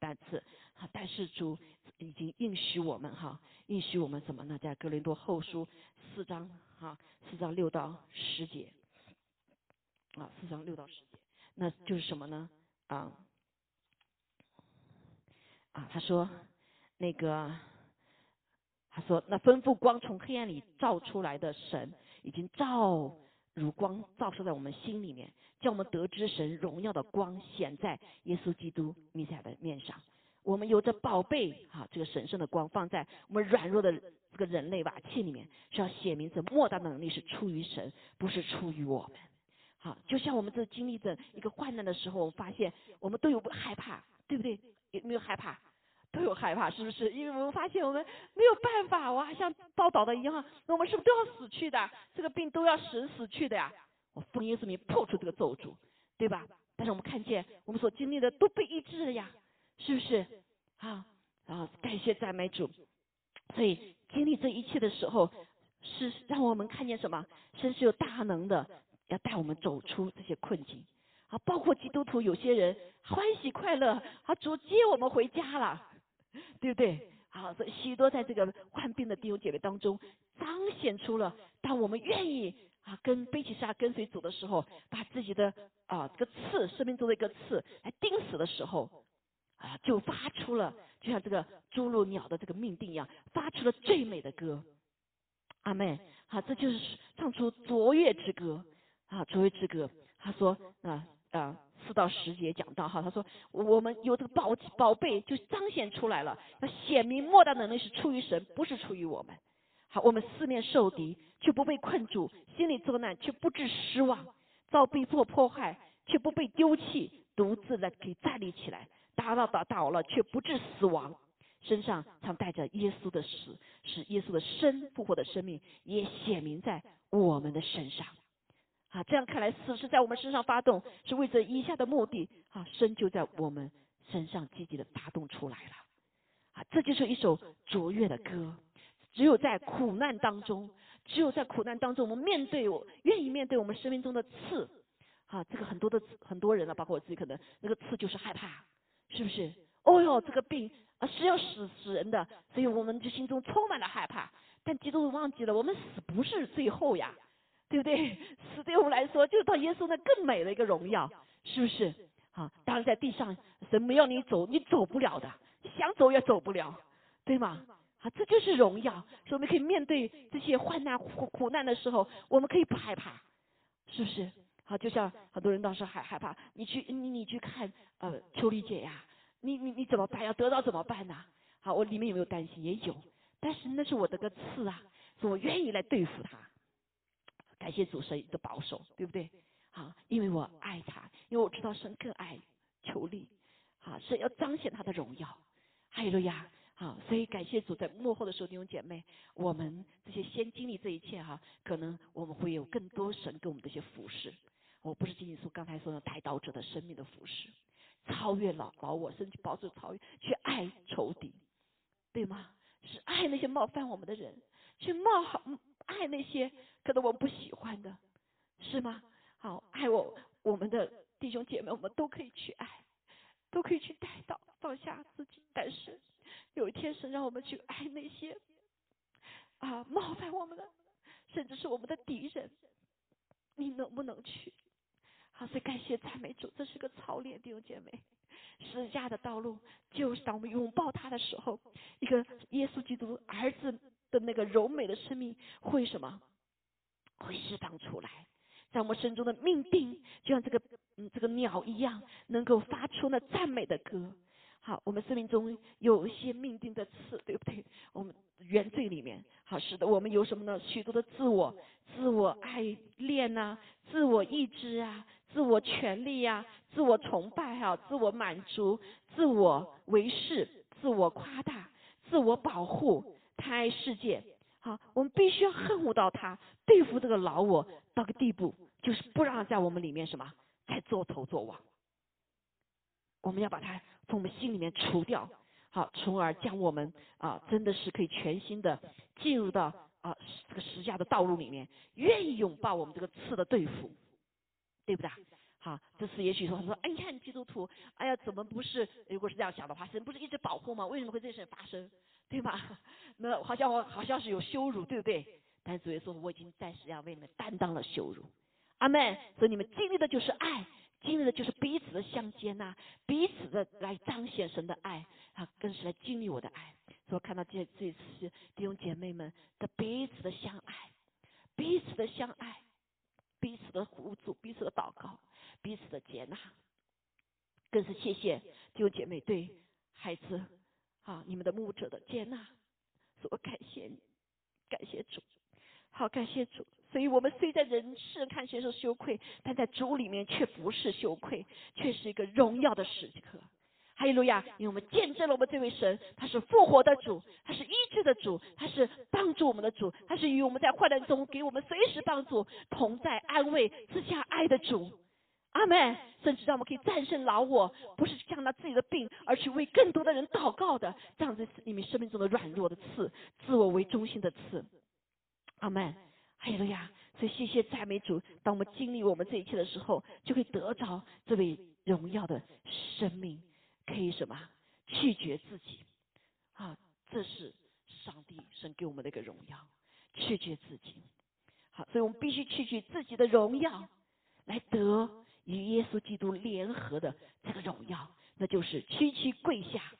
但是，哈，但是主已经应许我们哈，应许我们什么呢？在格林多后书四章哈，四章六到十节，啊，四章六到十节，那就是什么呢？啊，啊，他说那个，他说那吩咐光从黑暗里照出来的神，已经照。如光照射在我们心里面，叫我们得知神荣耀的光显在耶稣基督弥赛亚的面上。我们有着宝贝啊，这个神圣的光放在我们软弱的这个人类瓦器里面，是要写明这莫大的能力是出于神，不是出于我们。好，就像我们这经历着一个患难的时候，我们发现我们都有害怕，对不对？有没有害怕？都有害怕，是不是？因为我们发现我们没有办法哇，像报道的一样，那我们是不是都要死去的？这个病都要死死去的呀！我奉耶稣名破除这个咒诅，对吧？但是我们看见我们所经历的都被医治了呀，是不是？啊啊！感谢赞美主。所以经历这一切的时候，是让我们看见什么？神是有大能的，要带我们走出这些困境。啊，包括基督徒有些人欢喜快乐，啊，主接我们回家了。对不对？好，所以许多在这个患病的弟兄姐妹当中，彰显出了，当我们愿意啊，跟背起沙跟随主的时候，把自己的啊这个刺，生命中的一个刺来钉死的时候，啊，就发出了，就像这个朱鹭鸟的这个命定一样，发出了最美的歌。阿妹，好，这就是唱出卓越之歌，啊，卓越之歌。他说啊啊。四到十节讲到哈，他说我们有这个宝宝贝就彰显出来了，那显明莫大能力是出于神，不是出于我们。好，我们四面受敌却不被困住，心里作难却不致失望，遭逼迫迫害却不被丢弃，独自的可以站立起来，打倒打倒了却不致死亡，身上常带着耶稣的死，使耶稣的生复活的生命也显明在我们的身上。啊，这样看来，死是在我们身上发动，是为着以下的目的。啊，生就在我们身上积极的发动出来了。啊，这就是一首卓越的歌。只有在苦难当中，只有在苦难当中，我们面对我愿意面对我们生命中的刺。啊，这个很多的很多人啊，包括我自己，可能那个刺就是害怕，是不是？哦哟，这个病啊是要死死人的，所以我们就心中充满了害怕。但基督忘记了，我们死不是最后呀。对不对？死对我们来说，就是到耶稣那更美的一个荣耀，是不是？啊，当然在地上，神没有你走，你走不了的，想走也走不了，对吗？啊，这就是荣耀，所以我们可以面对这些患难苦苦难的时候，我们可以不害怕，是不是？好，就像很多人当时还害怕，你去你你去看呃秋丽姐呀，你你你怎么办？要得到怎么办呢？好，我里面有没有担心？也有，但是那是我的个刺啊，所以我愿意来对付他。感谢主神的保守，对不对？好，因为我爱他，因为我知道神更爱求利，好，神要彰显他的荣耀。哈利路亚！好，所以感谢主，在幕后的时候，弟兄姐妹，我们这些先经历这一切哈，可能我们会有更多神给我们这些服饰。我不是仅仅说刚才说的带刀者的生命的服饰，超越老老我，甚至保守超越，去爱仇敌，对吗？是爱那些冒犯我们的人，去冒好。爱那些可能我们不喜欢的，是吗？好，爱我我们的弟兄姐妹，我们都可以去爱，都可以去带到放下自己。但是有一天神让我们去爱那些啊冒犯我们的，甚至是我们的敌人，你能不能去？好，所以感谢赞美主，这是个操练，弟兄姐妹，十字架的道路就是当我们拥抱他的时候，一个耶稣基督儿子。的那个柔美的生命会什么？会释放出来，在我们身中的命定，就像这个嗯这个鸟一样，能够发出那赞美的歌。好，我们生命中有一些命定的刺，对不对？我们原罪里面，好是的，我们有什么呢？许多的自我、自我爱恋呐，自我意志啊，自我权利呀，自我崇拜哈，自我满足，自我为是，自我夸大，自我保护。贪爱世界，好，我们必须要恨恶到他，对付这个老我到个地步，就是不让在我们里面什么再做头做王。我们要把它从我们心里面除掉，好，从而将我们啊，真的是可以全新的进入到啊这个实价的道路里面，愿意拥抱我们这个刺的对付，对不对？好，这是也许说，他说，哎，你看基督徒，哎呀，怎么不是？如果是这样想的话，神不是一直保护吗？为什么会这事发生？对吧？那好像我好像是有羞辱，对不对？但主耶稣说，我已经暂时要为你们担当了羞辱。阿门。所以你们经历的就是爱，经历的就是彼此的相接纳，彼此的来彰显神的爱啊，更是来经历我的爱。所以看到这这次弟兄姐妹们的彼此的相爱，彼此的相爱，彼此的互助，彼此的祷告。彼此的接纳，更是谢谢弟兄姐妹对孩子啊，你们的牧者的接纳，所感谢你，感谢主，好感谢主。所以我们虽在人世看起来是羞愧，但在主里面却不是羞愧，却是一个荣耀的时刻。哈利路亚！因为我们见证了我们这位神，他是复活的主，他是医治的主，他是帮助我们的主，他是与我们在患难中给我们随时帮助、同在安慰、赐下爱的主。阿门！甚至让我们可以战胜老我，不是向他自己的病，而去为更多的人祷告的，这样子你们生命中的软弱的刺，自我为中心的刺。阿门！哈利路亚！所以谢谢赞美主，当我们经历我们这一切的时候，就会得着这位荣耀的生命，可以什么拒绝自己啊？这是上帝神给我们的一个荣耀，拒绝自己。好，所以我们必须拒绝自己的荣耀，来得。与耶稣基督联合的这个荣耀，那就是屈膝跪下，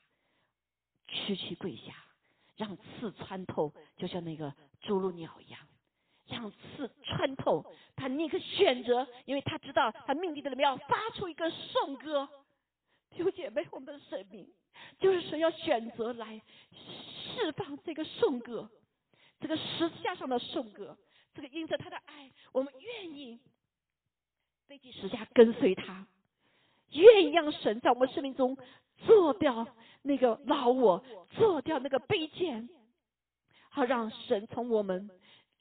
屈膝跪下，让刺穿透，就像那个朱鹭鸟一样，让刺穿透。他宁可选择，因为他知道他命里的里面要发出一个颂歌。弟兄姐妹，我们的生命就是说要选择来释放这个颂歌，这个十字架上的颂歌，这个因着他的爱，我们愿意。背起十架跟随他，愿意让神在我们生命中做掉那个老我，做掉那个卑贱，好让神从我们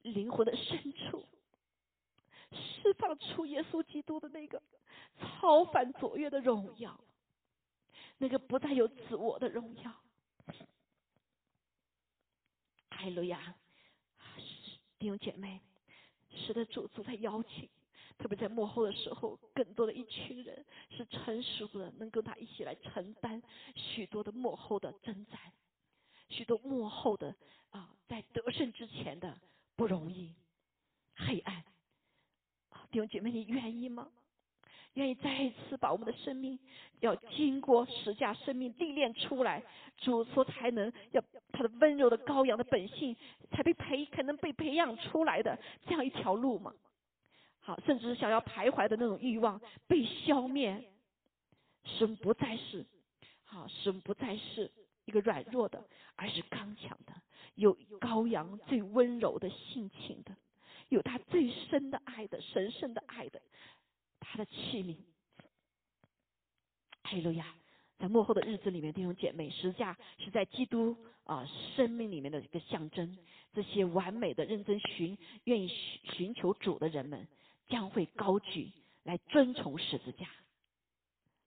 灵魂的深处释放出耶稣基督的那个超凡卓越的荣耀，那个不再有自我的荣耀。哈利路亚，弟兄姐妹，是的，主主在邀请，特别在幕后的时候，更多的一群人是成熟的，能跟他一起来承担许多的幕后的征战，许多幕后的啊，在得胜之前的不容易、黑暗。弟兄姐妹，你愿意吗？愿意再一次把我们的生命要经过十架生命历练出来，主说才能要他的温柔的羔羊的本性才被培可能被培养出来的这样一条路嘛？好，甚至是想要徘徊的那种欲望被消灭，使我们不再是好，使我们不再是一个软弱的，而是刚强的，有羔羊最温柔的性情的，有他最深的爱的神圣的爱的。他的器皿，哈利路亚！在幕后的日子里面，弟兄姐妹，十字架是在基督啊生命里面的一个象征。这些完美的、认真寻、愿意寻寻求主的人们，将会高举来尊崇十字架。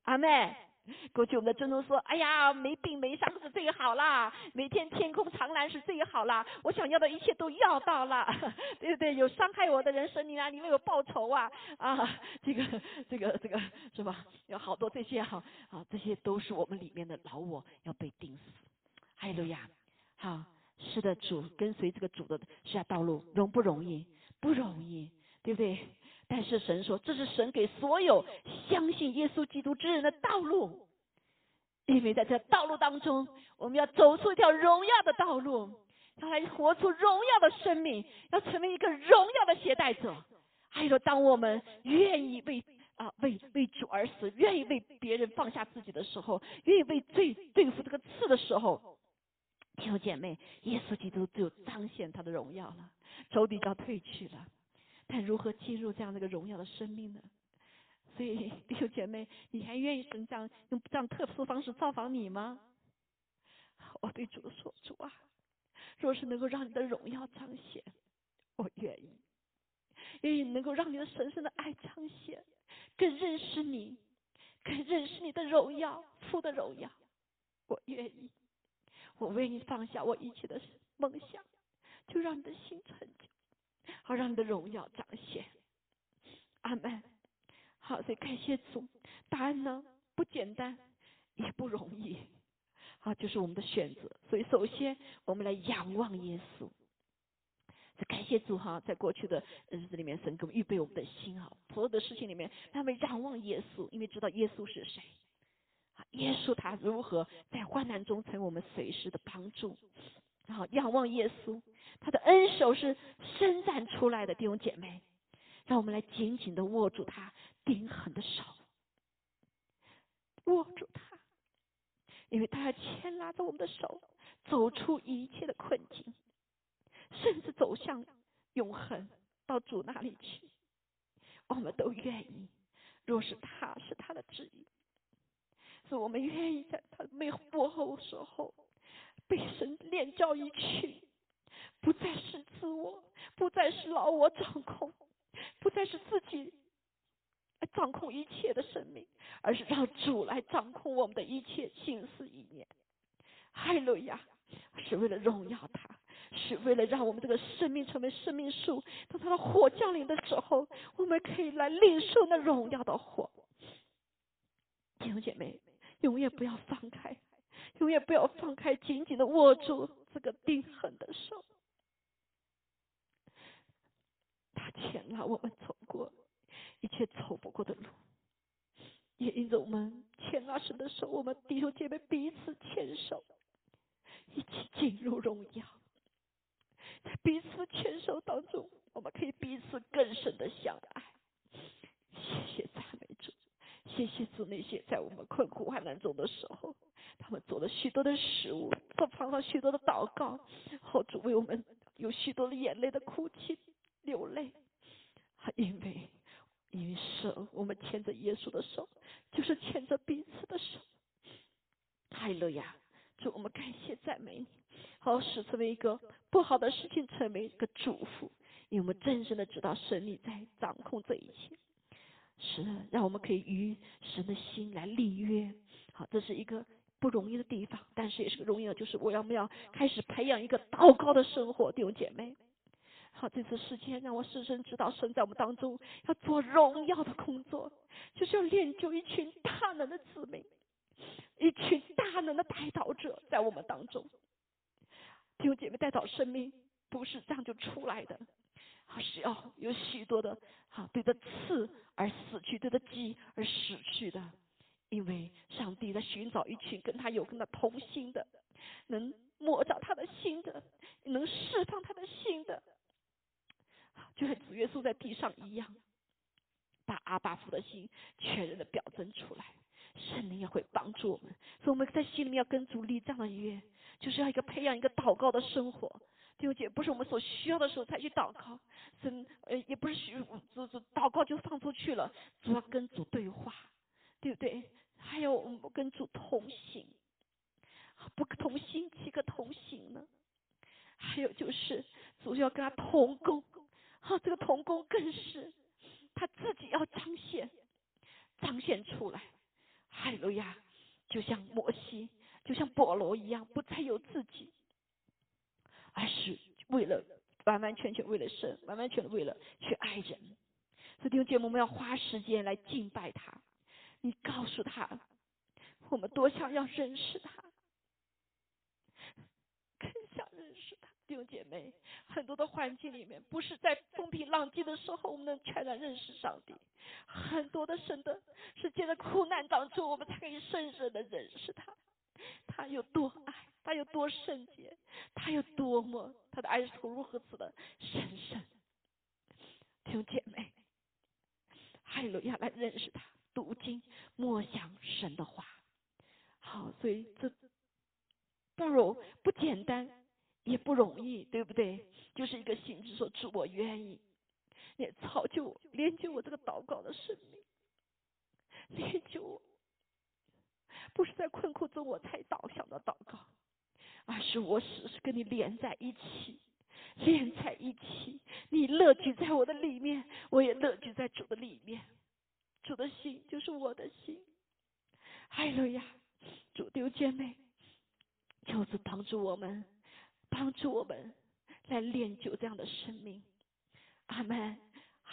阿妹。过去我们的尊宗说：“哎呀，没病没伤是最好啦，每天天空长蓝是最好啦，我想要的一切都要到了，对不对？有伤害我的人，神你啊，你为我报仇啊啊！这个这个这个是吧？有好多这些哈啊，这些都是我们里面的老我要被钉死。哈利路亚！好，是的，主跟随这个主的下道路容不容易？不容易，对不对？”但是神说，这是神给所有相信耶稣基督之人的道路，因为在这道路当中，我们要走出一条荣耀的道路，要来活出荣耀的生命，要成为一个荣耀的携带者。还有，当我们愿意为啊为为主而死，愿意为别人放下自己的时候，愿意为罪对付这个刺的时候，弟兄姐妹，耶稣基督就彰显他的荣耀了，仇敌就要退去了。但如何进入这样的一个荣耀的生命呢？所以弟兄姐妹，你还愿意神这样用这样特殊的方式造访你吗？我对主说：主啊，若是能够让你的荣耀彰显，我愿意；愿意能够让你的神圣的爱彰显，更认识你，更认识你的荣耀，父的荣耀，我愿意。我为你放下我一切的梦想，就让你的心成就。好，让你的荣耀彰显，阿门。好，所以感谢主。答案呢不简单，也不容易。好，就是我们的选择。所以，首先我们来仰望耶稣。感谢主哈，在过去的日子里面，神给我们预备我们的心啊，所有的事情里面，他们仰望耶稣，因为知道耶稣是谁。耶稣他如何在患难中成为我们随时的帮助。然后仰望耶稣，他的恩手是伸展出来的，弟兄姐妹，让我们来紧紧的握住他钉痕的手，握住他，因为他要牵拉着我们的手，走出一切的困境，甚至走向永恒，到主那里去，我们都愿意。若是他是他的旨意，是我们愿意在他没幕后时候。被神炼教一去，不再是自我，不再是老我掌控，不再是自己掌控一切的生命，而是让主来掌控我们的一切心思意念。哈利路亚！是为了荣耀他，是为了让我们这个生命成为生命树。当他的火降临的时候，我们可以来领受那荣耀的火。弟兄姐妹，永远不要放开。永远不要放开，紧紧的握住这个钉痕的手。他牵拉我们走过一切走不过的路，也因着我们牵拉神的手，我们弟兄姐妹彼此牵手，一起进入荣耀。在彼此牵手当中，我们可以彼此更深的相爱。谢谢赞美主，谢谢主那些在我们困苦患难中的时候。他们做了许多的食物，做放了许多的祷告，好主为我们有许多的眼泪的哭泣流泪，因为因为手我们牵着耶稣的手，就是牵着彼此的手。哈利路亚！主，我们感谢赞美你，好使成为一个不好的事情成为一个祝福，因为我们真正的知道神你在掌控这一切。是，让我们可以与神的心来立约。好，这是一个不容易的地方，但是也是个荣耀，就是我要不要开始培养一个祷告的生活，弟兄姐妹。好，这次时间让我深深知道，神在我们当中要做荣耀的工作，就是要练就一群大能的子民，一群大能的带导者在我们当中。弟兄姐妹，带导生命不是这样就出来的。还是要有许多的，哈，对着刺而死去，对着鸡而死去的，因为上帝在寻找一群跟他有跟他同心的，能摸着他的心的，能释放他的心的，就像主耶稣在地上一样，把阿巴夫的心全然的表征出来，圣灵也会帮助我们，所以我们在心里面要跟主立这样的约，就是要一个培养一个祷告的生活。弟兄姐，不是我们所需要的时候才去祷告，神呃也不是许主主祷告就放出去了，主要跟主对话，对不对？还有我们跟主同行，不可同心岂可同行呢？还有就是主要跟他同工，好，这个同工更是他自己要彰显，彰显出来。哈利路亚，就像摩西，就像保罗一样，不再有自己。而是为了完完全全为了神，完完全全为了去爱人。所以弟兄姐妹，我们要花时间来敬拜他。你告诉他，我们多想要认识他，更想认识他。弟兄姐妹，很多的环境里面，不是在风平浪静的时候，我们能全然认识上帝。很多的神的是借着苦难当中，我们才可以深深的认识他。他有多爱，他有多圣洁，他有多么他的爱是如何此的神圣。弟兄姐妹，还有要来认识他，读经默想神的话。好，所以这不容不简单，也不容易，对不对？就是一个心智说主，我愿意，也造就连接我这个祷告的生命，练就我。不是在困苦中我才祷想的祷告，是我时时跟你连在一起，连在一起。你乐居在我的里面，我也乐居在主的里面。主的心就是我的心。哎路呀，主丢姐妹，就是帮助我们，帮助我们来练就这样的生命。阿门。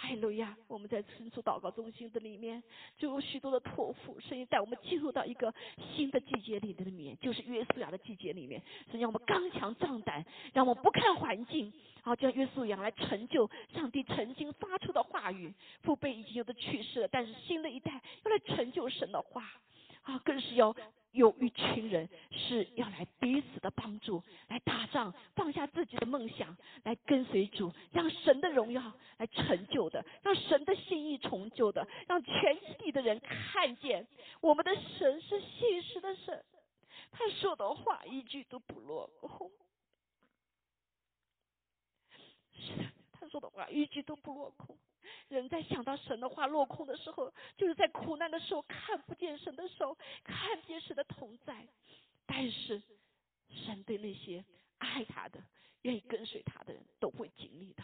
哈利路亚！我们在深处祷告中心的里面，就有许多的托付，声音带我们进入到一个新的季节里的里面，就是约书亚的季节里面，是让我们刚强壮胆，让我们不看环境，好叫约书亚来成就上帝曾经发出的话语。父辈已经有的去世了，但是新的一代要来成就神的话，啊，更是要。有一群人是要来彼此的帮助，来打仗，放下自己的梦想，来跟随主，让神的荣耀来成就的，让神的心意成就的，让全地的人看见我们的神是信实的神，他说的话一句都不落空。是的，他说的话一句都不落空。人在想到神的话落空的时候，就是在苦难的时候看不见神的手，看不见神的同在。但是神对那些爱他的、愿意跟随他的人都会经历到，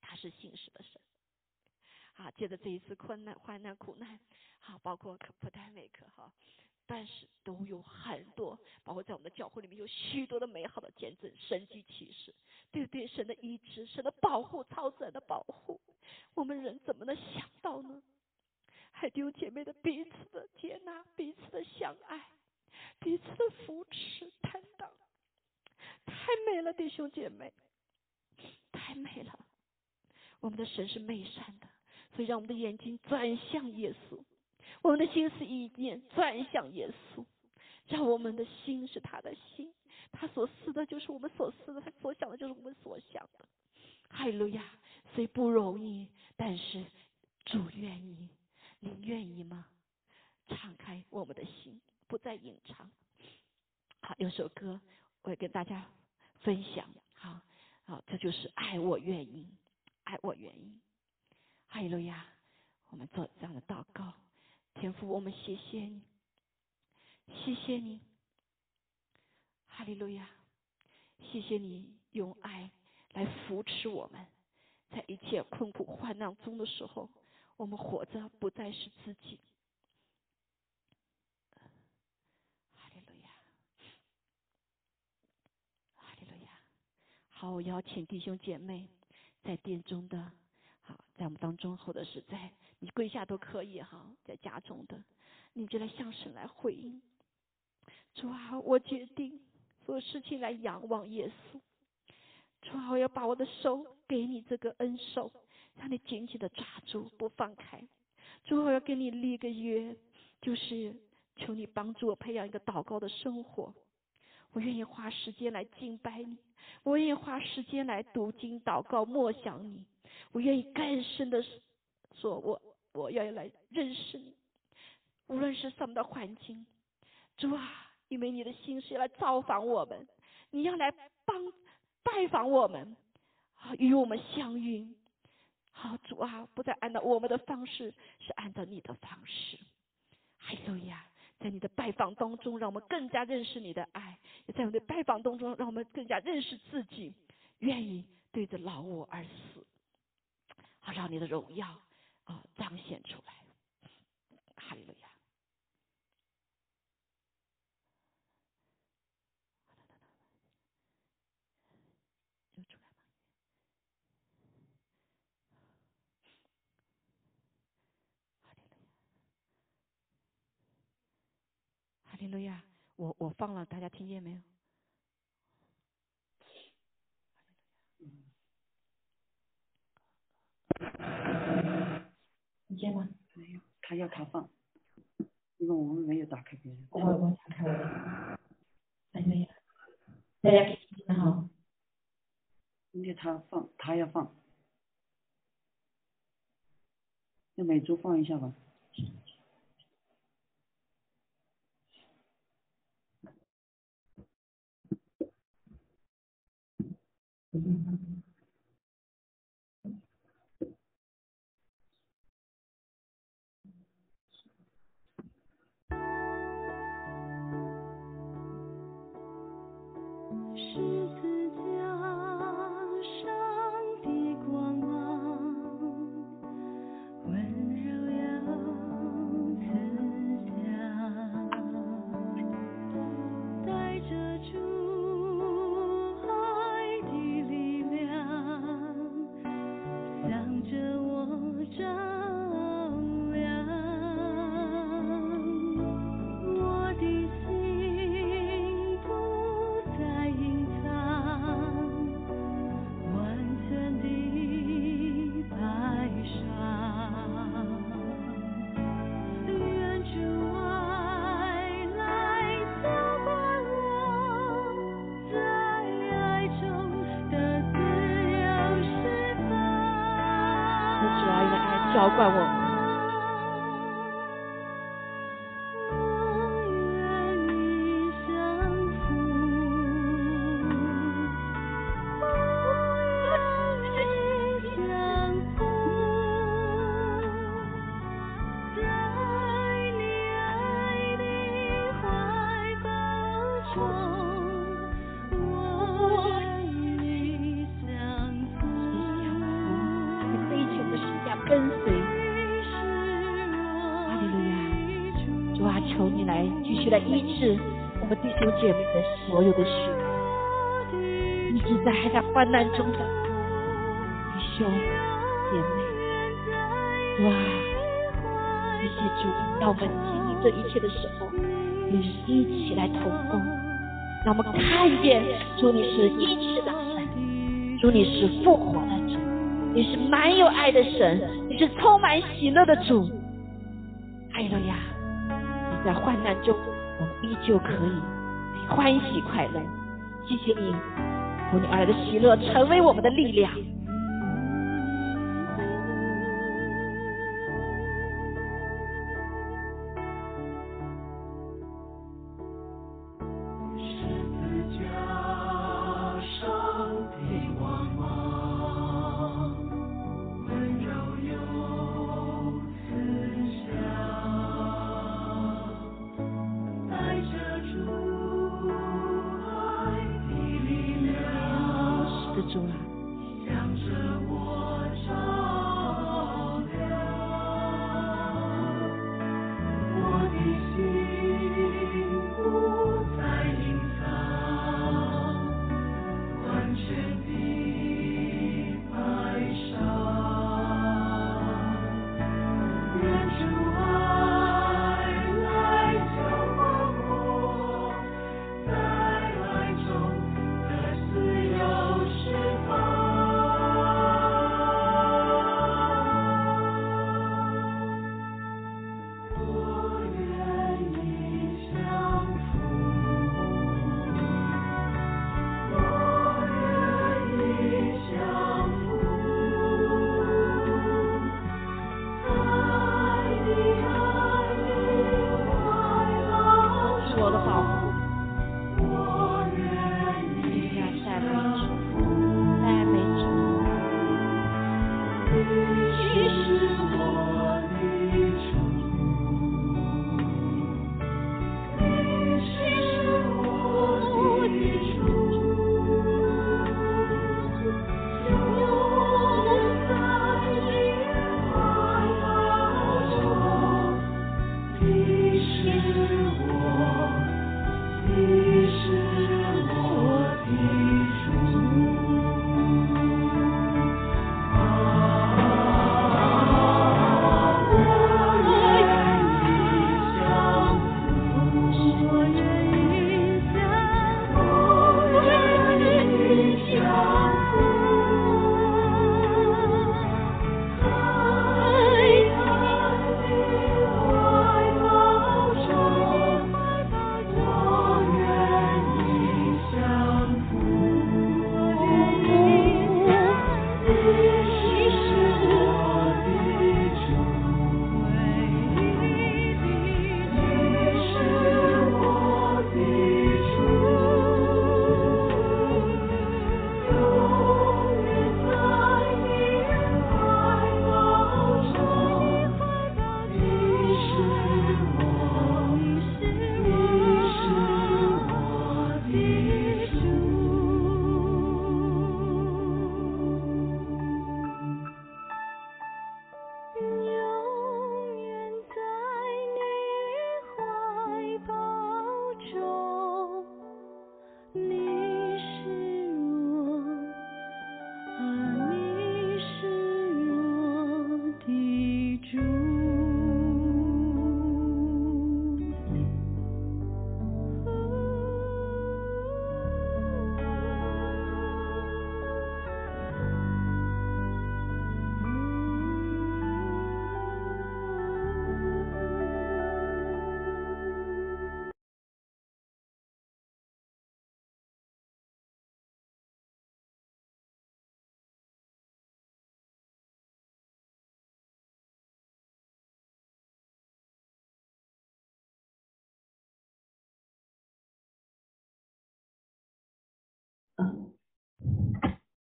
他是信实的神。好，接着这一次困难、患难、苦难，好，包括可不太美可哈。但是都有很多，包括在我们的教会里面有许多的美好的见证、神迹启示，对不对？神的医治、神的保护、超自然的保护，我们人怎么能想到呢？还有姐妹的彼此的接纳、彼此的相爱、彼此的扶持、担当，太美了，弟兄姐妹，太美了。我们的神是美善的，所以让我们的眼睛转向耶稣。我们的心思意念转向耶稣，让我们的心是他的心，他所思的就是我们所思的，他所想的就是我们所想的。哈利路亚，虽不容易，但是主愿意，您愿意吗？敞开我们的心，不再隐藏。好，有首歌我会跟大家分享。好，好，这就是爱我愿意，爱我愿意。哈利路亚。我们做这样的祷告，天父，我们谢谢你，谢谢你，哈利路亚，谢谢你用爱来扶持我们，在一切困苦患难中的时候，我们活着不再是自己。哈利路亚，哈利路亚。好，我邀请弟兄姐妹在殿中的，好，在我们当中，或者是在你跪下都可以哈，在家中的，你就来向神来回应。主啊，我决定做事情来仰望耶稣。主啊，我要把我的手给你这个恩手，让你紧紧的抓住不放开。主啊，我要跟你立个约，就是求你帮助我培养一个祷告的生活。我愿意花时间来敬拜你，我愿意花时间来读经祷告默想你，我愿意更深的说，我我要来认识你，无论是什么的环境，主啊，因为你的心是要来造访我们，你要来帮拜访我们，啊，与我们相遇。好，主啊，不再按照我们的方式，是按照你的方式。还有呀，在你的拜访当中，让我们更加认识你的爱；在我们的拜访当中，让我们更加认识自己，愿意对着老我而死，好让你的荣耀啊彰显出来。哈利路亚。就出来吧。哈利路亚，哈利路亚！我我放了，大家听见没有？听见吗？没有，他要他放，因为我们没有打开别人。我我打开了。哈利路亚！大家可以听见哈。今天他放，他要放，那每周放一下吧。十来医治我们弟兄姐妹的所有的血，一直在还在患难中的弟兄姐妹。哇！谢谢主，当我们经历这一切的时候，你是一起来同工，让我们看见主你是医治的神，主你是复活的主，你是满有爱的神，你是充满喜乐的主。哈利路亚！你在患难中，依旧可以欢喜快乐。谢谢你，从你而来的喜乐成为我们的力量。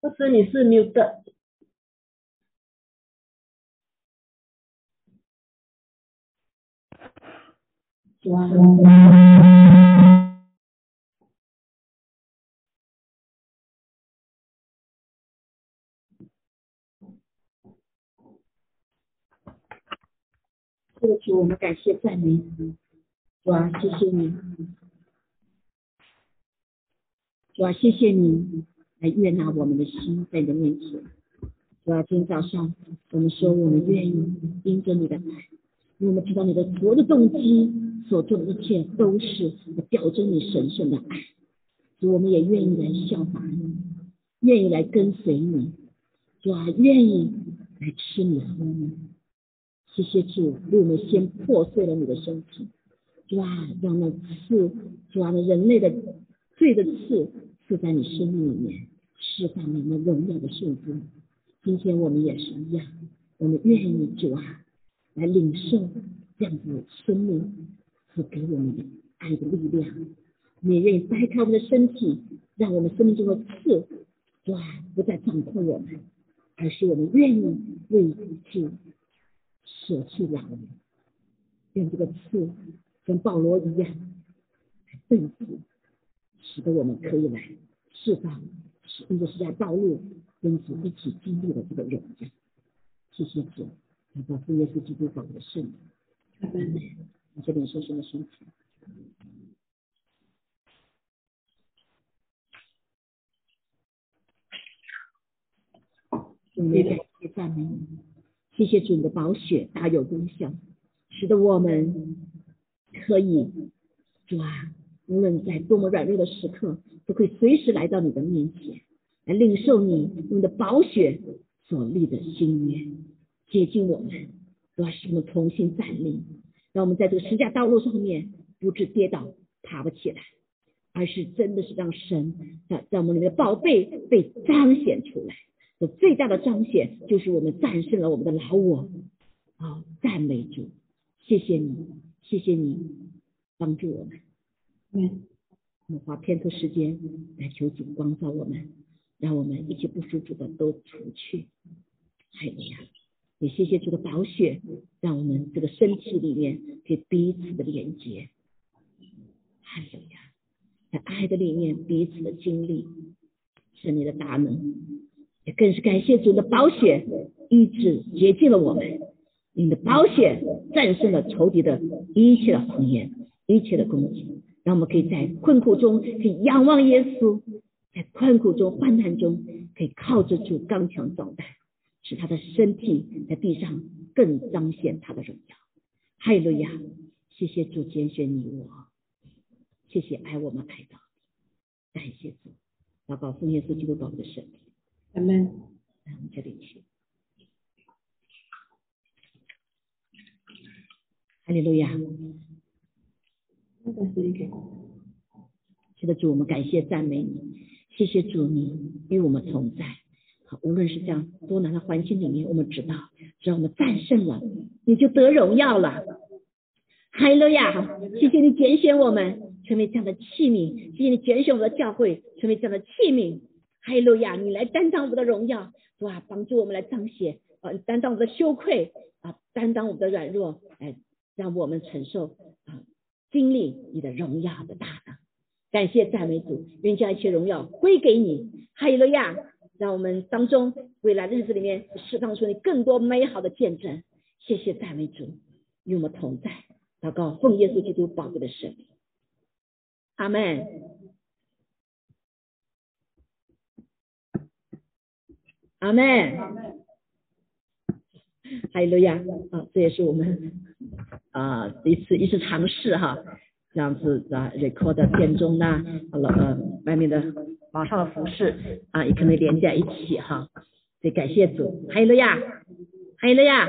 不是你是 mute。主啊，这个主，我们感谢赞美，主啊，谢谢你，主啊，谢谢你来悦纳我们的心在你的面前。主啊，今天早上我们说我们愿意因着你的爱，因为我们知道你的所有的动机所做的一切都是表征你神圣的爱。主，我们也愿意来效法你，愿意来跟随你，主啊，愿意来吃你喝你。谢谢主，为我们先破碎了你的身体，主啊，让那刺，主啊，那人类的罪的刺就在你生命里面，释放你们荣耀的圣子。今天我们也是一样，我们愿意主啊，来领受这样子生命和给我们的爱的力量。我们也愿意掰开我们的身体，让我们生命中的刺，啊，不再掌控我们，而是我们愿意为主舍弃老人，让这个刺跟保罗一样，被死，使得我们可以来释放，使因着是在道路跟主一起经历的这个荣耀。谢谢主，祷告奉耶稣基督宝的圣名。你这边说什么身体？我们感谢赞美，谢谢主你的宝血大有功效，使得我们可以主啊，无论在多么软弱的时刻，都可以随时来到你的面前，来领受你用的宝血所立的新约，接近我们，主啊，使我们重新站立，让我们在这个十架道路上面不致跌倒，爬不起来，而是真的是让神在在我们里面的宝贝被彰显出来。这最大的彰显就是我们战胜了我们的老我。啊，赞美主，谢谢你，谢谢你帮助我们。嗯，我们花片刻时间来求主光照我们，让我们一切不舒服的都除去。还有呀，也谢谢主的宝血，让我们这个身体里面可以彼此的连接。还有呀，在爱的里面彼此的经历，是你的大能。也更是感谢主的宝血医治洁净了我们，你的宝血战胜了仇敌的一切的谎言、一切的攻击，让我们可以在困苦中可以仰望耶稣，在困苦中、患难中可以靠着主刚强壮胆，使他的身体在地上更彰显他的荣耀。哈利路亚！谢谢主拣选你我，谢谢爱我们爱到，感谢主，祷告奉耶稣基督宝的圣名。阿门。来，我们这里去。哈利路亚！那个是一个是的，主，我们感谢赞美你，谢谢主，你与我们同在。好，无论是这样多难的环境里面，我们知道，只要我们战胜了，你就得荣耀了。哈利路亚！谢谢你拣选我们成为这样的器皿，谢谢你拣选我们的教会成为这样的器皿。哈利路亚！你来担当我们的荣耀，哇，帮助我们来彰显，呃，担当我们的羞愧啊，担当我们的软弱，哎，让我们承受啊，经历你的荣耀的大能。感谢赞美主，愿将一切荣耀归给你。哈利路亚！让我们当中未来的日子里面释放出你更多美好的见证。谢谢赞美主，与我们同在。祷告，奉耶稣基督宝贵的圣名。阿门。阿门。哈利路亚啊！这也是我们啊一次一次尝试哈，这样子啊 record 片中呢，好了呃外面的网上的服饰啊也可能连在一起哈，所以感谢主，还有了呀，还有了呀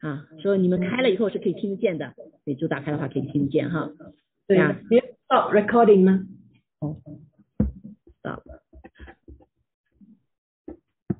啊！说你们开了以后是可以听得见的，所以主打开的话可以听得见哈。对呀，你要 stop recording 吗？哦，stop。